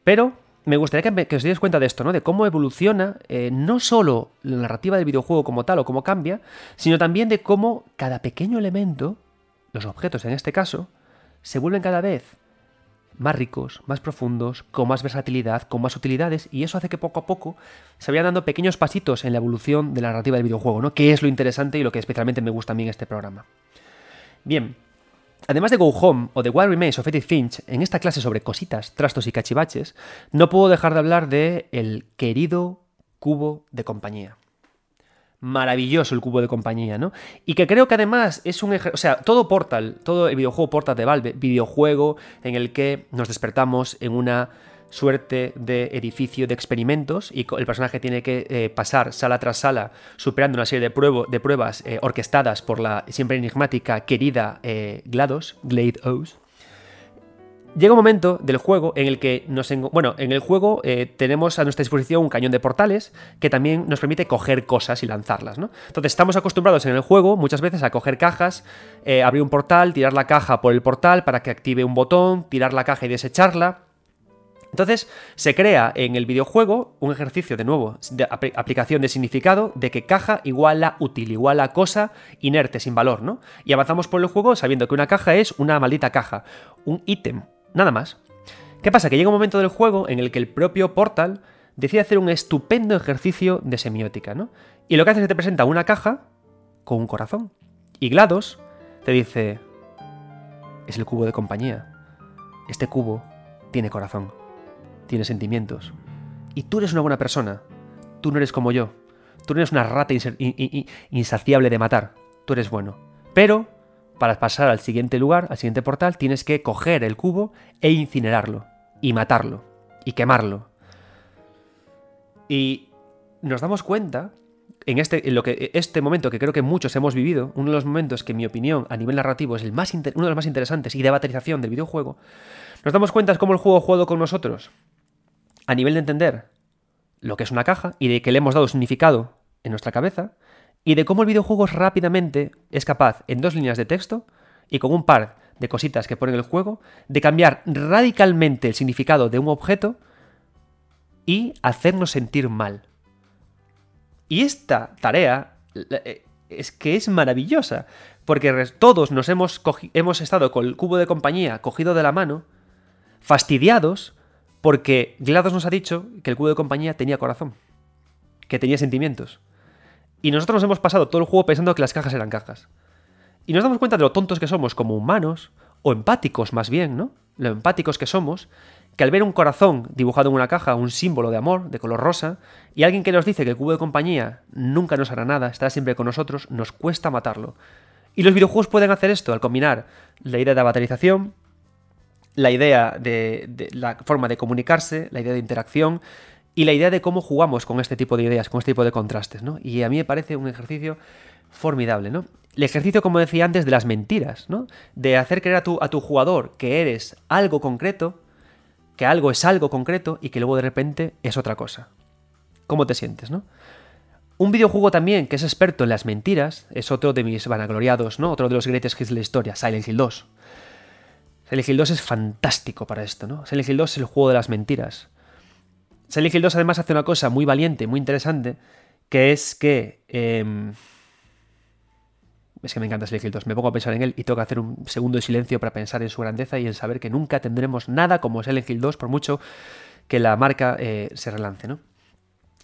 Pero me gustaría que, os deis cuenta de esto, ¿no? De cómo evoluciona eh, no solo la narrativa del videojuego como tal o cómo cambia, sino también de cómo cada pequeño elemento, los objetos en este caso, se vuelven cada vez más ricos, más profundos, con más versatilidad, con más utilidades, y eso hace que poco a poco se vayan dando pequeños pasitos en la evolución de la narrativa del videojuego, ¿no? Que es lo interesante y lo que especialmente me gusta a mí en este programa. Bien, Además de Go Home o de Wild Remains of Edith Finch, en esta clase sobre cositas, trastos y cachivaches, no puedo dejar de hablar de el querido cubo de compañía maravilloso el cubo de compañía, ¿no? Y que creo que además es un o sea, todo Portal, todo el videojuego Portal de Valve, videojuego en el que nos despertamos en una suerte de edificio de experimentos y el personaje tiene que eh, pasar sala tras sala superando una serie de, pruebas eh, orquestadas por la siempre enigmática querida eh, GLaDOS, Glade O's. Llega un momento del juego en el que nos... Bueno, en el juego eh, tenemos a nuestra disposición un cañón de portales que también nos permite coger cosas y lanzarlas, ¿no? Entonces estamos acostumbrados en el juego muchas veces a coger cajas, eh, abrir un portal, tirar la caja por el portal para que active un botón, tirar la caja y desecharla. Entonces se crea en el videojuego un ejercicio de nuevo de aplicación de significado de que caja igual a útil, igual a cosa inerte, sin valor, ¿no? Y avanzamos por el juego sabiendo que una caja es una maldita caja, un ítem, Nada más. ¿Qué pasa? Que llega un momento del juego en el que el propio Portal decide hacer un estupendo ejercicio de semiótica, ¿no? Y lo que hace es que te presenta una caja con un corazón. Y GLaDOS te dice, es el cubo de compañía. Este cubo tiene corazón, tiene sentimientos. Y tú eres una buena persona. Tú no eres como yo. Tú no eres una rata insaciable de matar. Tú eres bueno. Pero para pasar al siguiente lugar, al siguiente portal, tienes que coger el cubo e incinerarlo, y matarlo, y quemarlo. Y nos damos cuenta, en este, este momento que creo que muchos hemos vivido, uno de los momentos que en mi opinión a nivel narrativo es el más uno de los más interesantes y de baterización del videojuego, nos damos cuenta de cómo el juego ha jugado con nosotros a nivel de entender lo que es una caja y de que le hemos dado significado en nuestra cabeza y de cómo el videojuego rápidamente es capaz en dos líneas de texto y con un par de cositas que pone en el juego de cambiar radicalmente el significado de un objeto y hacernos sentir mal. Y esta tarea eh, es que es maravillosa, porque todos nos hemos, hemos estado con el cubo de compañía cogido de la mano, fastidiados, porque GLaDOS nos ha dicho que el cubo de compañía tenía corazón, que tenía sentimientos. Y nosotros nos hemos pasado todo el juego pensando que las cajas eran cajas. Y nos damos cuenta de lo tontos que somos como humanos, o empáticos más bien, ¿no? Lo empáticos que somos, que al ver un corazón dibujado en una caja, un símbolo de amor, de color rosa, y alguien que nos dice que el cubo de compañía nunca nos hará nada, estará siempre con nosotros, nos cuesta matarlo. Y los videojuegos pueden hacer esto al combinar la idea de avaterización, la idea de, de, la forma de comunicarse, la idea de interacción y la idea de cómo jugamos con este tipo de ideas, con este tipo de contrastes, ¿no? Y a mí me parece un ejercicio formidable, ¿no? El ejercicio, como decía antes, de las mentiras, ¿no? De hacer creer a tu, tu jugador que eres algo concreto que algo es algo concreto y que luego de repente es otra cosa. ¿Cómo te sientes, no? Un videojuego también que es experto en las mentiras es otro de mis vanagloriados, ¿no? Otro de los greatest hits de la historia, Silent Hill 2. Silent Hill 2 es fantástico para esto, ¿no? Silent Hill 2 es el juego de las mentiras. Silent Hill 2 además hace una cosa muy valiente, muy interesante, que es que... Em, es que me encanta Silent Hill 2. Me pongo a pensar en él y tengo que hacer un segundo de silencio para pensar en su grandeza y en saber que nunca tendremos nada como Silent Hill 2, por mucho que la marca eh, se relance, ¿no?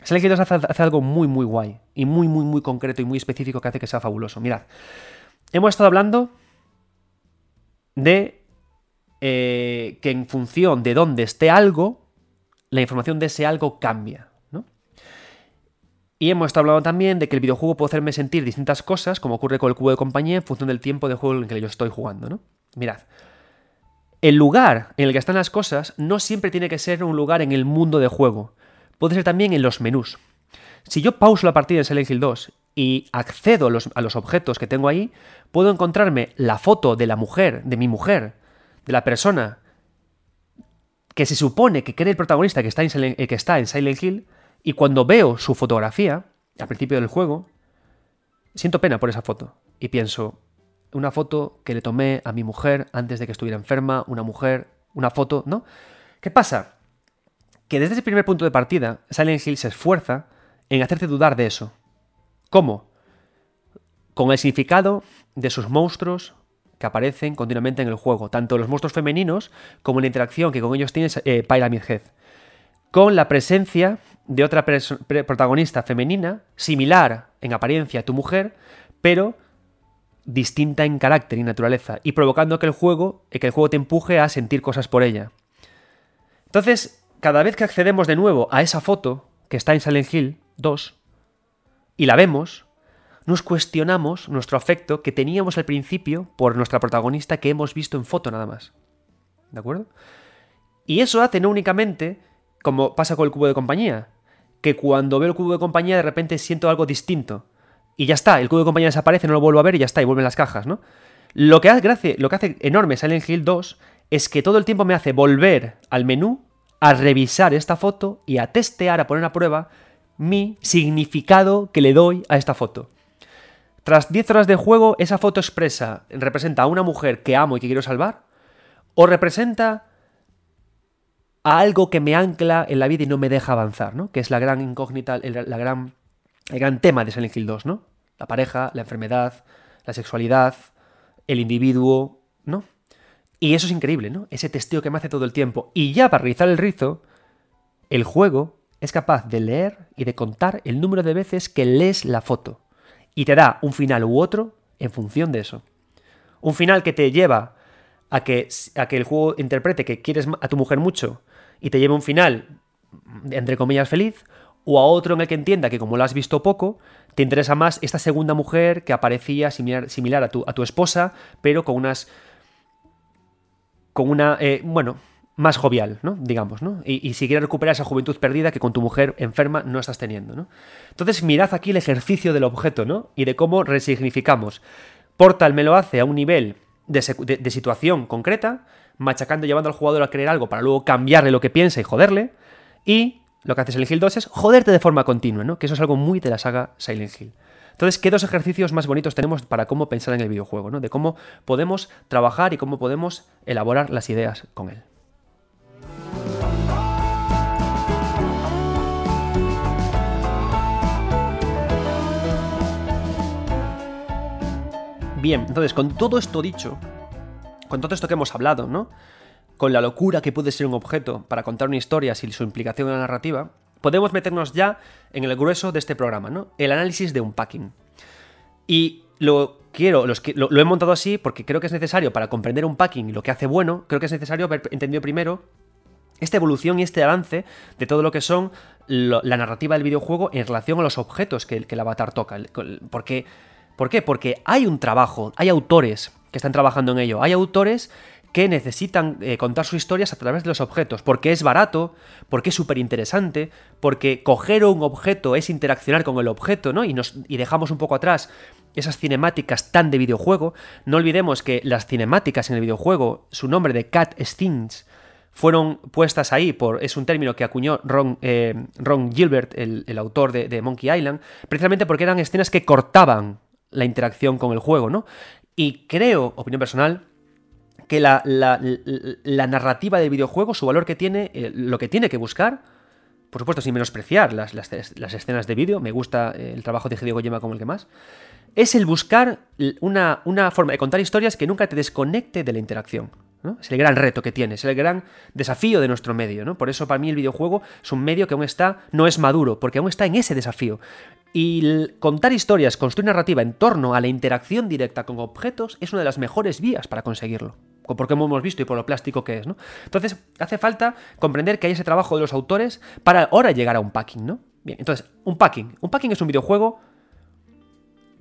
Silent Hill 2 hace, algo muy, muy guay y muy, muy, muy concreto y muy específico que hace que sea fabuloso. Mirad, hemos estado hablando de eh, que en función de dónde esté algo, la información de ese algo cambia. Y hemos estado hablando también de que el videojuego puede hacerme sentir distintas cosas, como ocurre con el cubo de compañía, en función del tiempo de juego en el que yo estoy jugando, ¿no? Mirad. El lugar en el que están las cosas no siempre tiene que ser un lugar en el mundo de juego. Puede ser también en los menús. Si yo pauso la partida en Silent Hill 2 y accedo a los, objetos que tengo ahí, puedo encontrarme la foto de la mujer, de mi mujer, de la persona que se supone que cree el protagonista que está en Silent, eh, que está en Silent Hill, y cuando veo su fotografía, al principio del juego, siento pena por esa foto. Y pienso, una foto que le tomé a mi mujer antes de que estuviera enferma, una mujer, una foto, ¿no? ¿Qué pasa? Que desde ese primer punto de partida, Silent Hill se esfuerza en hacerte dudar de eso. ¿Cómo? Con el significado de sus monstruos que aparecen continuamente en el juego, tanto los monstruos femeninos como la interacción que con ellos tiene eh, Pyramid. Con la presencia de otra protagonista femenina, similar en apariencia a tu mujer, pero distinta en carácter y naturaleza, y provocando que el juego, que el juego te empuje a sentir cosas por ella. Entonces, cada vez que accedemos de nuevo a esa foto que está en Silent Hill 2 y la vemos, nos cuestionamos nuestro afecto que teníamos al principio por nuestra protagonista que hemos visto en foto nada más. ¿De acuerdo? Y eso hace no únicamente como pasa con el cubo de compañía, que cuando veo el cubo de compañía de repente siento algo distinto. Y ya está, el cubo de compañía desaparece, no lo vuelvo a ver y ya está, y vuelven las cajas, ¿no? Lo que hace, lo que hace enorme Silent Hill 2 es que todo el tiempo me hace volver al menú, a revisar esta foto y a testear, a poner a prueba mi significado que le doy a esta foto. Tras 10 horas de juego, esa foto expresa, representa a una mujer que amo y que quiero salvar, o representa a algo que me ancla en la vida y no me deja avanzar, ¿no? Que es la gran incógnita, el, gran, tema de Silent Hill 2, ¿no? La pareja, la enfermedad, la sexualidad, el individuo, ¿no? Y eso es increíble, ¿no? Ese testeo que me hace todo el tiempo. Y ya para rizar el rizo, el juego es capaz de leer y de contar el número de veces que lees la foto. Y te da un final u otro en función de eso. Un final que te lleva a que, a que el juego interprete que quieres a tu mujer mucho y te lleve un final, entre comillas, feliz, o a otro en el que entienda que como lo has visto poco, te interesa más esta segunda mujer que aparecía similar, similar a, tu, a tu esposa, pero con unas... con una... Eh, bueno, más jovial, ¿no? Digamos, ¿no? Y, si quieres recuperar esa juventud perdida que con tu mujer enferma no estás teniendo. Entonces mirad aquí el ejercicio del objeto, ¿no? Y de cómo resignificamos. Portal me lo hace a un nivel de, situación concreta, machacando, llevando al jugador a creer algo para luego cambiarle lo que piensa y joderle. Y lo que hace Silent Hill 2 es joderte de forma continua, ¿no? Que eso es algo muy de la saga Silent Hill. Entonces, ¿qué dos ejercicios más bonitos tenemos para cómo pensar en el videojuego. De cómo podemos trabajar y cómo podemos elaborar las ideas con él. Bien, entonces, con todo esto dicho, con todo esto que hemos hablado, ¿no? Con la locura que puede ser un objeto para contar una historia sin su implicación en la narrativa, podemos meternos ya en el grueso de este programa, ¿no? El análisis de un packing. Y lo quiero, lo, lo, he montado así porque creo que es necesario para comprender un packing y lo que hace bueno, creo que es necesario haber entendido primero esta evolución y este avance de todo lo que son la narrativa del videojuego en relación a los objetos que, que el avatar toca. Porque ¿Por qué? Porque hay un trabajo, hay autores que están trabajando en ello, hay autores que necesitan eh, contar sus historias a través de los objetos, porque es barato, porque es súper interesante, porque coger un objeto es interaccionar con el objeto, ¿no? Y, nos, y dejamos un poco atrás esas cinemáticas tan de videojuego. No olvidemos que las cinemáticas en el videojuego, su nombre de Cat Stings, fueron puestas ahí por. es un término que acuñó Ron, eh, Ron Gilbert, el, autor de Monkey Island, precisamente porque eran escenas que cortaban la interacción con el juego, ¿no? Y creo, opinión personal, que la, narrativa del videojuego, su valor que tiene, eh, lo que tiene que buscar, por supuesto sin menospreciar las, escenas de vídeo, me gusta eh, el trabajo de Hideo Kojima como el que más, es el buscar una, una forma de contar historias que nunca te desconecte de la interacción. Es el gran reto que tiene, es el gran desafío de nuestro medio. ¿no? Por eso para mí el videojuego es un medio que aún está, no es maduro, porque aún está en ese desafío. Y contar historias, construir narrativa en torno a la interacción directa con objetos es una de las mejores vías para conseguirlo. Porque hemos visto y por lo plástico que es, ¿no? Entonces, hace falta comprender que hay ese trabajo de los autores para ahora llegar a un packing, ¿no? Bien, entonces, un packing. Un packing es un videojuego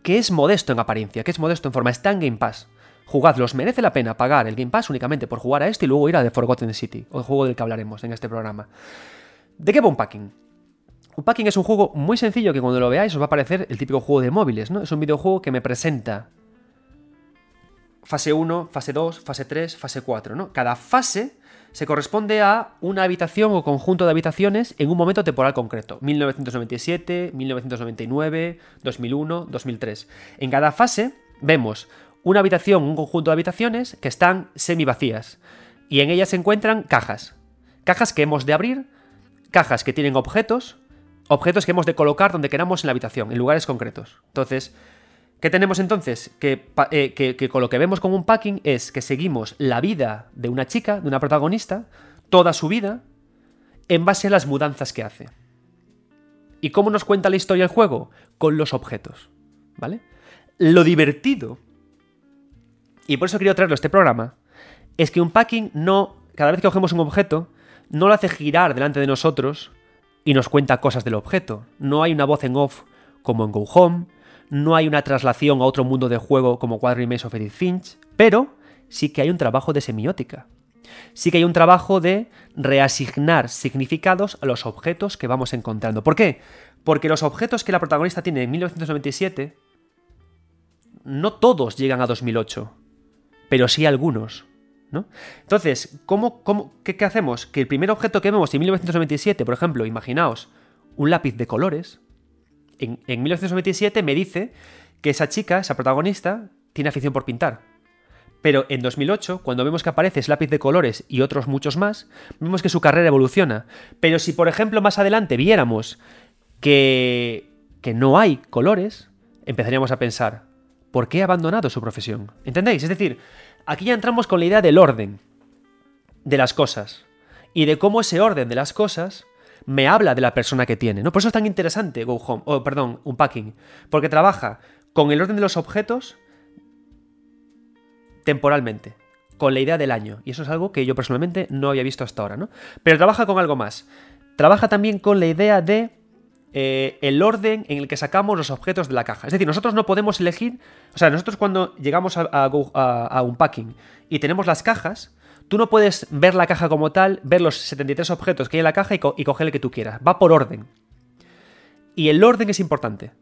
que es modesto en apariencia, que es modesto en forma, está en Game Pass. Jugadlos, merece la pena pagar el Game Pass únicamente por jugar a este y luego ir a The Forgotten City, el juego del que hablaremos en este programa. ¿De qué va un packing? Un packing es un juego muy sencillo que cuando lo veáis os va a parecer el típico juego de móviles, ¿no? Es un videojuego que me presenta fase 1, fase 2, fase 3, fase 4, ¿no? Cada fase se corresponde a una habitación o conjunto de habitaciones en un momento temporal concreto. 1997, 1999, 2001, 2003. En cada fase vemos una habitación, un conjunto de habitaciones que están semi vacías. Y en ellas se encuentran cajas. Cajas que hemos de abrir, cajas que tienen objetos, objetos que hemos de colocar donde queramos en la habitación, en lugares concretos. Entonces, ¿qué tenemos entonces? Que, eh, que, con lo que vemos como un packing es que seguimos la vida de una chica, de una protagonista, toda su vida, en base a las mudanzas que hace. ¿Y cómo nos cuenta la historia el juego? Con los objetos. ¿Vale? Lo divertido, y por eso quería traerlo a este programa, es que un packing no, cada vez que cogemos un objeto, no lo hace girar delante de nosotros y nos cuenta cosas del objeto. No hay una voz en off como en Go Home, no hay una traslación a otro mundo de juego como Quad Remains of Edith Finch, pero sí que hay un trabajo de semiótica. Sí que hay un trabajo de reasignar significados a los objetos que vamos encontrando. ¿Por qué? Porque los objetos que la protagonista tiene en 1997 no todos llegan a 2008, pero sí algunos. ¿no? Entonces, ¿cómo, cómo, qué, hacemos? Que el primer objeto que vemos en 1997, por ejemplo, imaginaos, un lápiz de colores, en, 1997 me dice que esa chica, esa protagonista, tiene afición por pintar. Pero en 2008, cuando vemos que aparece ese lápiz de colores y otros muchos más, vemos que su carrera evoluciona. Pero si, por ejemplo, más adelante viéramos que, que no hay colores, empezaríamos a pensar, ¿por qué ha abandonado su profesión? ¿Entendéis? Es decir, Aquí ya entramos con la idea del orden de las cosas y de cómo ese orden de las cosas me habla de la persona que tiene, ¿no? Por eso es tan interesante Go Home, o perdón, Unpacking, porque trabaja con el orden de los objetos temporalmente, con la idea del año, y eso es algo que yo personalmente no había visto hasta ahora, ¿no? Pero trabaja con algo más. Trabaja también con la idea de eh, el orden en el que sacamos los objetos de la caja. Es decir, nosotros no podemos elegir, o sea, nosotros cuando llegamos a, un packing y tenemos las cajas, Tú no puedes ver la caja como tal, ver los 73 objetos que hay en la caja y, coger el que tú quieras. Va por orden. Y el orden es importante.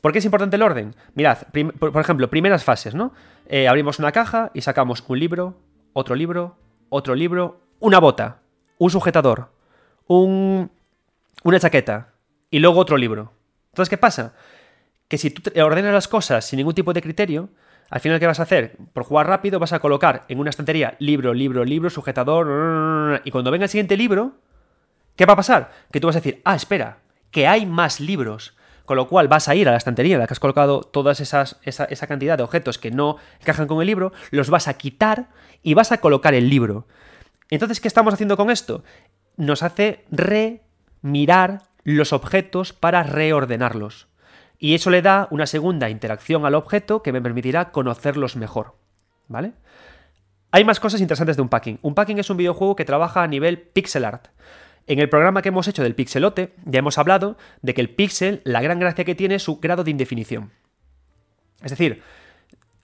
¿Por qué es importante el orden? Mirad, por, ejemplo, primeras fases, ¿no? Eh, abrimos una caja y sacamos un libro, otro libro, otro libro, una bota, un sujetador, un, una chaqueta y luego otro libro. Entonces, ¿qué pasa? Que si tú ordenas las cosas sin ningún tipo de criterio, al final, ¿qué vas a hacer? Por jugar rápido, vas a colocar en una estantería libro, libro, libro, sujetador. Y cuando venga el siguiente libro, ¿qué va a pasar? Que tú vas a decir, ah, espera, que hay más libros. Con lo cual vas a ir a la estantería en la que has colocado toda esa, esa cantidad de objetos que no encajan con el libro, los vas a quitar y vas a colocar el libro. Entonces, ¿qué estamos haciendo con esto? Nos hace remirar los objetos para reordenarlos. Y eso le da una segunda interacción al objeto que me permitirá conocerlos mejor. ¿Vale? Hay más cosas interesantes de Unpacking. Unpacking es un videojuego que trabaja a nivel pixel art. En el programa que hemos hecho del pixelote, ya hemos hablado de que el pixel, la gran gracia que tiene es su grado de indefinición. Es decir,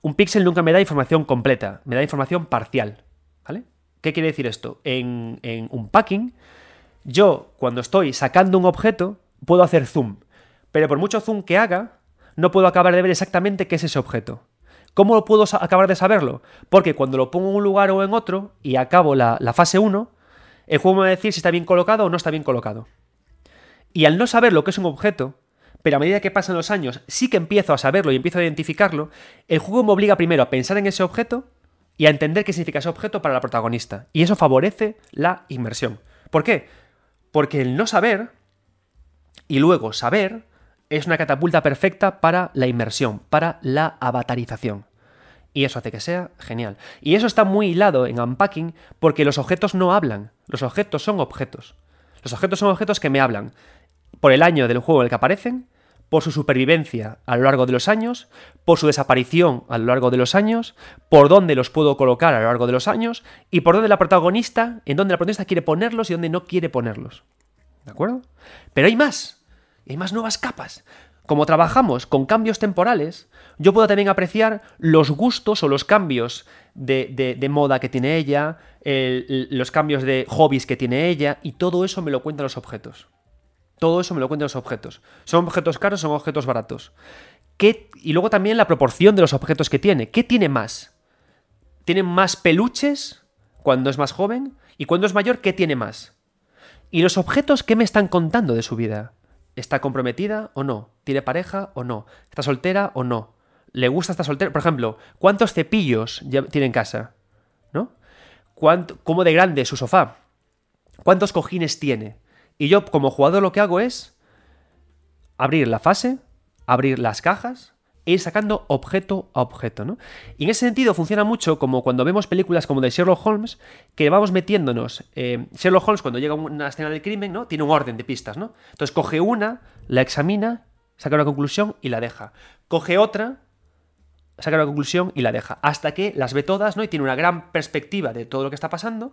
un píxel nunca me da información completa, me da información parcial. ¿Vale? ¿Qué quiere decir esto? En, en Unpacking, yo cuando estoy sacando un objeto, puedo hacer zoom pero por mucho zoom que haga, no puedo acabar de ver exactamente qué es ese objeto. ¿Cómo puedo acabar de saberlo? Porque cuando lo pongo en un lugar o en otro y acabo la, fase 1, el juego me va a decir si está bien colocado o no está bien colocado. Y al no saber lo que es un objeto, pero a medida que pasan los años sí que empiezo a saberlo y empiezo a identificarlo, el juego me obliga primero a pensar en ese objeto y a entender qué significa ese objeto para la protagonista. Y eso favorece la inmersión. ¿Por qué? Porque el no saber y luego saber es una catapulta perfecta para la inmersión, para la avatarización. Y eso hace que sea genial. Y eso está muy hilado en Unpacking porque los objetos no hablan. Los objetos son objetos. Los objetos son objetos que me hablan por el año del juego en el que aparecen, por su supervivencia a lo largo de los años, por su desaparición a lo largo de los años, por dónde los puedo colocar a lo largo de los años y por dónde la protagonista, en dónde la protagonista quiere ponerlos y dónde no quiere ponerlos. ¿De acuerdo? Pero hay más. Hay más nuevas capas. Como trabajamos con cambios temporales, yo puedo también apreciar los gustos o los cambios de, moda que tiene ella, los cambios de hobbies que tiene ella, y todo eso me lo cuentan los objetos. Todo eso me lo cuentan los objetos. ¿Son objetos caros son objetos baratos? ¿Qué, y luego también la proporción de los objetos que tiene. ¿Qué tiene más? ¿Tiene más peluches cuando es más joven? ¿Y cuando es mayor, qué tiene más? ¿Y los objetos qué me están contando de su vida? ¿Está comprometida o no? ¿Tiene pareja o no? ¿Está soltera o no? ¿Le gusta estar soltera? Por ejemplo, ¿cuántos cepillos tiene en casa? ¿No? ¿Cómo de grande es su sofá? ¿Cuántos cojines tiene? Y yo, como jugador, lo que hago es abrir la fase, abrir las cajas, e ir sacando objeto a objeto, ¿no? Y en ese sentido funciona mucho como cuando vemos películas como de Sherlock Holmes, que vamos metiéndonos. Eh, Sherlock Holmes, cuando llega a una escena del crimen, ¿no? Tiene un orden de pistas, ¿no? Entonces coge una, la examina, saca una conclusión y la deja. Coge otra, saca una conclusión y la deja. Hasta que las ve todas, ¿no? Y tiene una gran perspectiva de todo lo que está pasando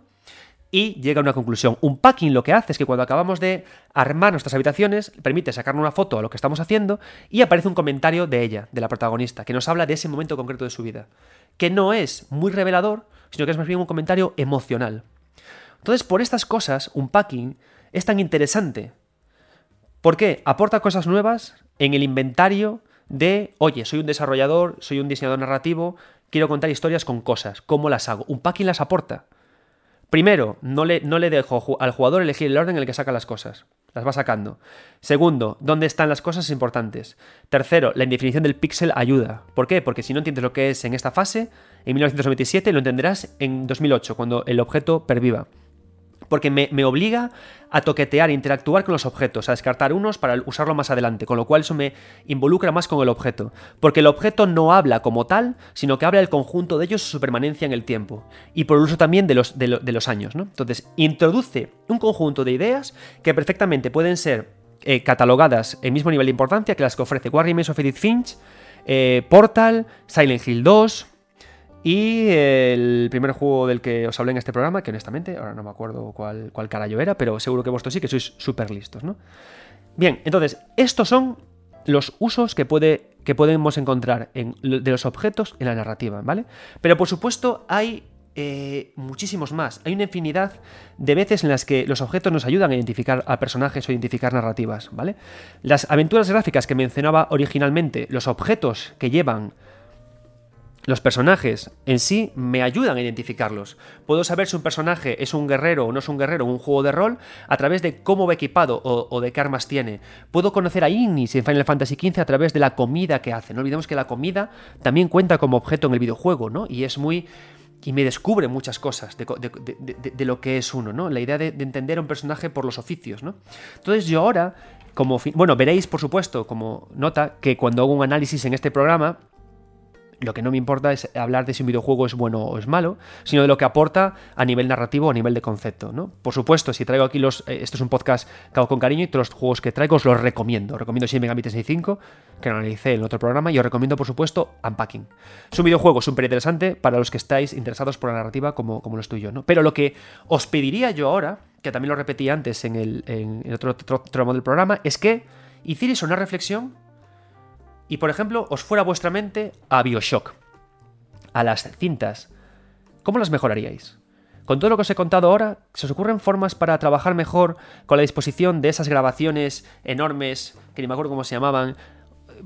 y llega a una conclusión. Un packing lo que hace es que cuando acabamos de armar nuestras habitaciones, permite sacar una foto a lo que estamos haciendo y aparece un comentario de ella, de la protagonista, que nos habla de ese momento concreto de su vida. Que no es muy revelador, sino que es más bien un comentario emocional. Entonces, por estas cosas, un packing es tan interesante. ¿Por qué? Aporta cosas nuevas en el inventario de, oye, soy un desarrollador, soy un diseñador narrativo, quiero contar historias con cosas. ¿Cómo las hago? Un packing las aporta. Primero, no le, no le dejo al jugador elegir el orden en el que saca las cosas. Las va sacando. Segundo, dónde están las cosas importantes. Tercero, la indefinición del píxel ayuda. ¿Por qué? Porque si no entiendes lo que es en esta fase, en 1997 lo entenderás en 2008, cuando el objeto perviva porque me, obliga a toquetear, e interactuar con los objetos, a descartar unos para usarlo más adelante, con lo cual eso me involucra más con el objeto, porque el objeto no habla como tal, sino que habla del conjunto de ellos, su permanencia en el tiempo, y por el uso también de los, años. Entonces, introduce un conjunto de ideas que perfectamente pueden ser eh, catalogadas en mismo nivel de importancia que las que ofrece Warren of Edith Finch, eh, Portal, Silent Hill 2, y el primer juego del que os hablé en este programa, que honestamente, ahora no me acuerdo cuál, cuál carajo era, pero seguro que vosotros sí, que sois súper listos, ¿no? Bien, entonces, estos son los usos que, puede, que podemos encontrar en, de los objetos en la narrativa, ¿vale? Pero por supuesto hay eh, muchísimos más. Hay una infinidad de veces en las que los objetos nos ayudan a identificar a personajes o identificar narrativas, ¿vale? Las aventuras gráficas que mencionaba originalmente, los objetos que llevan los personajes en sí me ayudan a identificarlos. Puedo saber si un personaje es un guerrero o no es un guerrero en un juego de rol a través de cómo va equipado o, de qué armas tiene. Puedo conocer a Ignis en Final Fantasy XV a través de la comida que hace. No olvidemos que la comida también cuenta como objeto en el videojuego, ¿no? Y es muy y me descubre muchas cosas de, lo que es uno, ¿no? La idea de, entender a un personaje por los oficios, ¿no? Entonces yo ahora, como... Bueno, veréis, por supuesto, como nota, que cuando hago un análisis en este programa, lo que no me importa es hablar de si un videojuego es bueno o es malo, sino de lo que aporta a nivel narrativo a nivel de concepto. ¿no? Por supuesto, si traigo aquí los. Eh, esto es un podcast que hago con cariño y todos los juegos que traigo os los recomiendo. Recomiendo Shin Megami 65, que lo analicé en otro programa, y os recomiendo, por supuesto, Unpacking. Es un videojuego súper interesante para los que estáis interesados por la narrativa como, como lo estoy yo. ¿no? Pero lo que os pediría yo ahora, que también lo repetí antes en el, otro tramo del programa, es que hicierais una reflexión y por ejemplo os fuera vuestra mente a Bioshock, a las cintas, ¿cómo las mejoraríais? Con todo lo que os he contado ahora, ¿se os ocurren formas para trabajar mejor con la disposición de esas grabaciones enormes, que ni me acuerdo cómo se llamaban,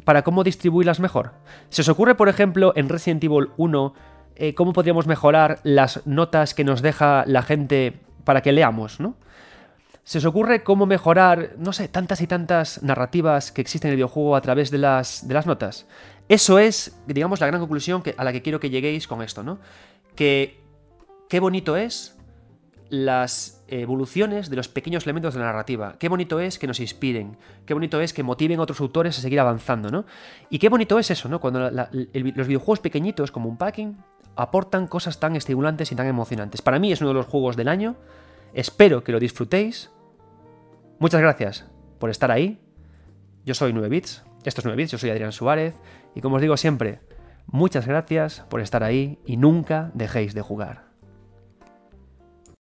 para cómo distribuirlas mejor? ¿Se os ocurre, por ejemplo, en Resident Evil 1, eh, cómo podríamos mejorar las notas que nos deja la gente para que leamos, ¿no? ¿Se os ocurre cómo mejorar, no sé, tantas y tantas narrativas que existen en el videojuego a través de las, de las notas? Eso es, digamos, la gran conclusión a la que quiero que lleguéis con esto, ¿no? Que qué bonito es las evoluciones de los pequeños elementos de la narrativa. Qué bonito es que nos inspiren. Qué bonito es que motiven a otros autores a seguir avanzando, ¿no? Y qué bonito es eso, ¿no? Cuando los videojuegos pequeñitos, como un packing, aportan cosas tan estimulantes y tan emocionantes. Para mí es uno de los juegos del año. Espero que lo disfrutéis. Muchas gracias por estar ahí. Yo soy 9 Bits, esto es 9 Bits, yo soy Adrián Suárez y como os digo siempre, muchas gracias por estar ahí y nunca dejéis de jugar.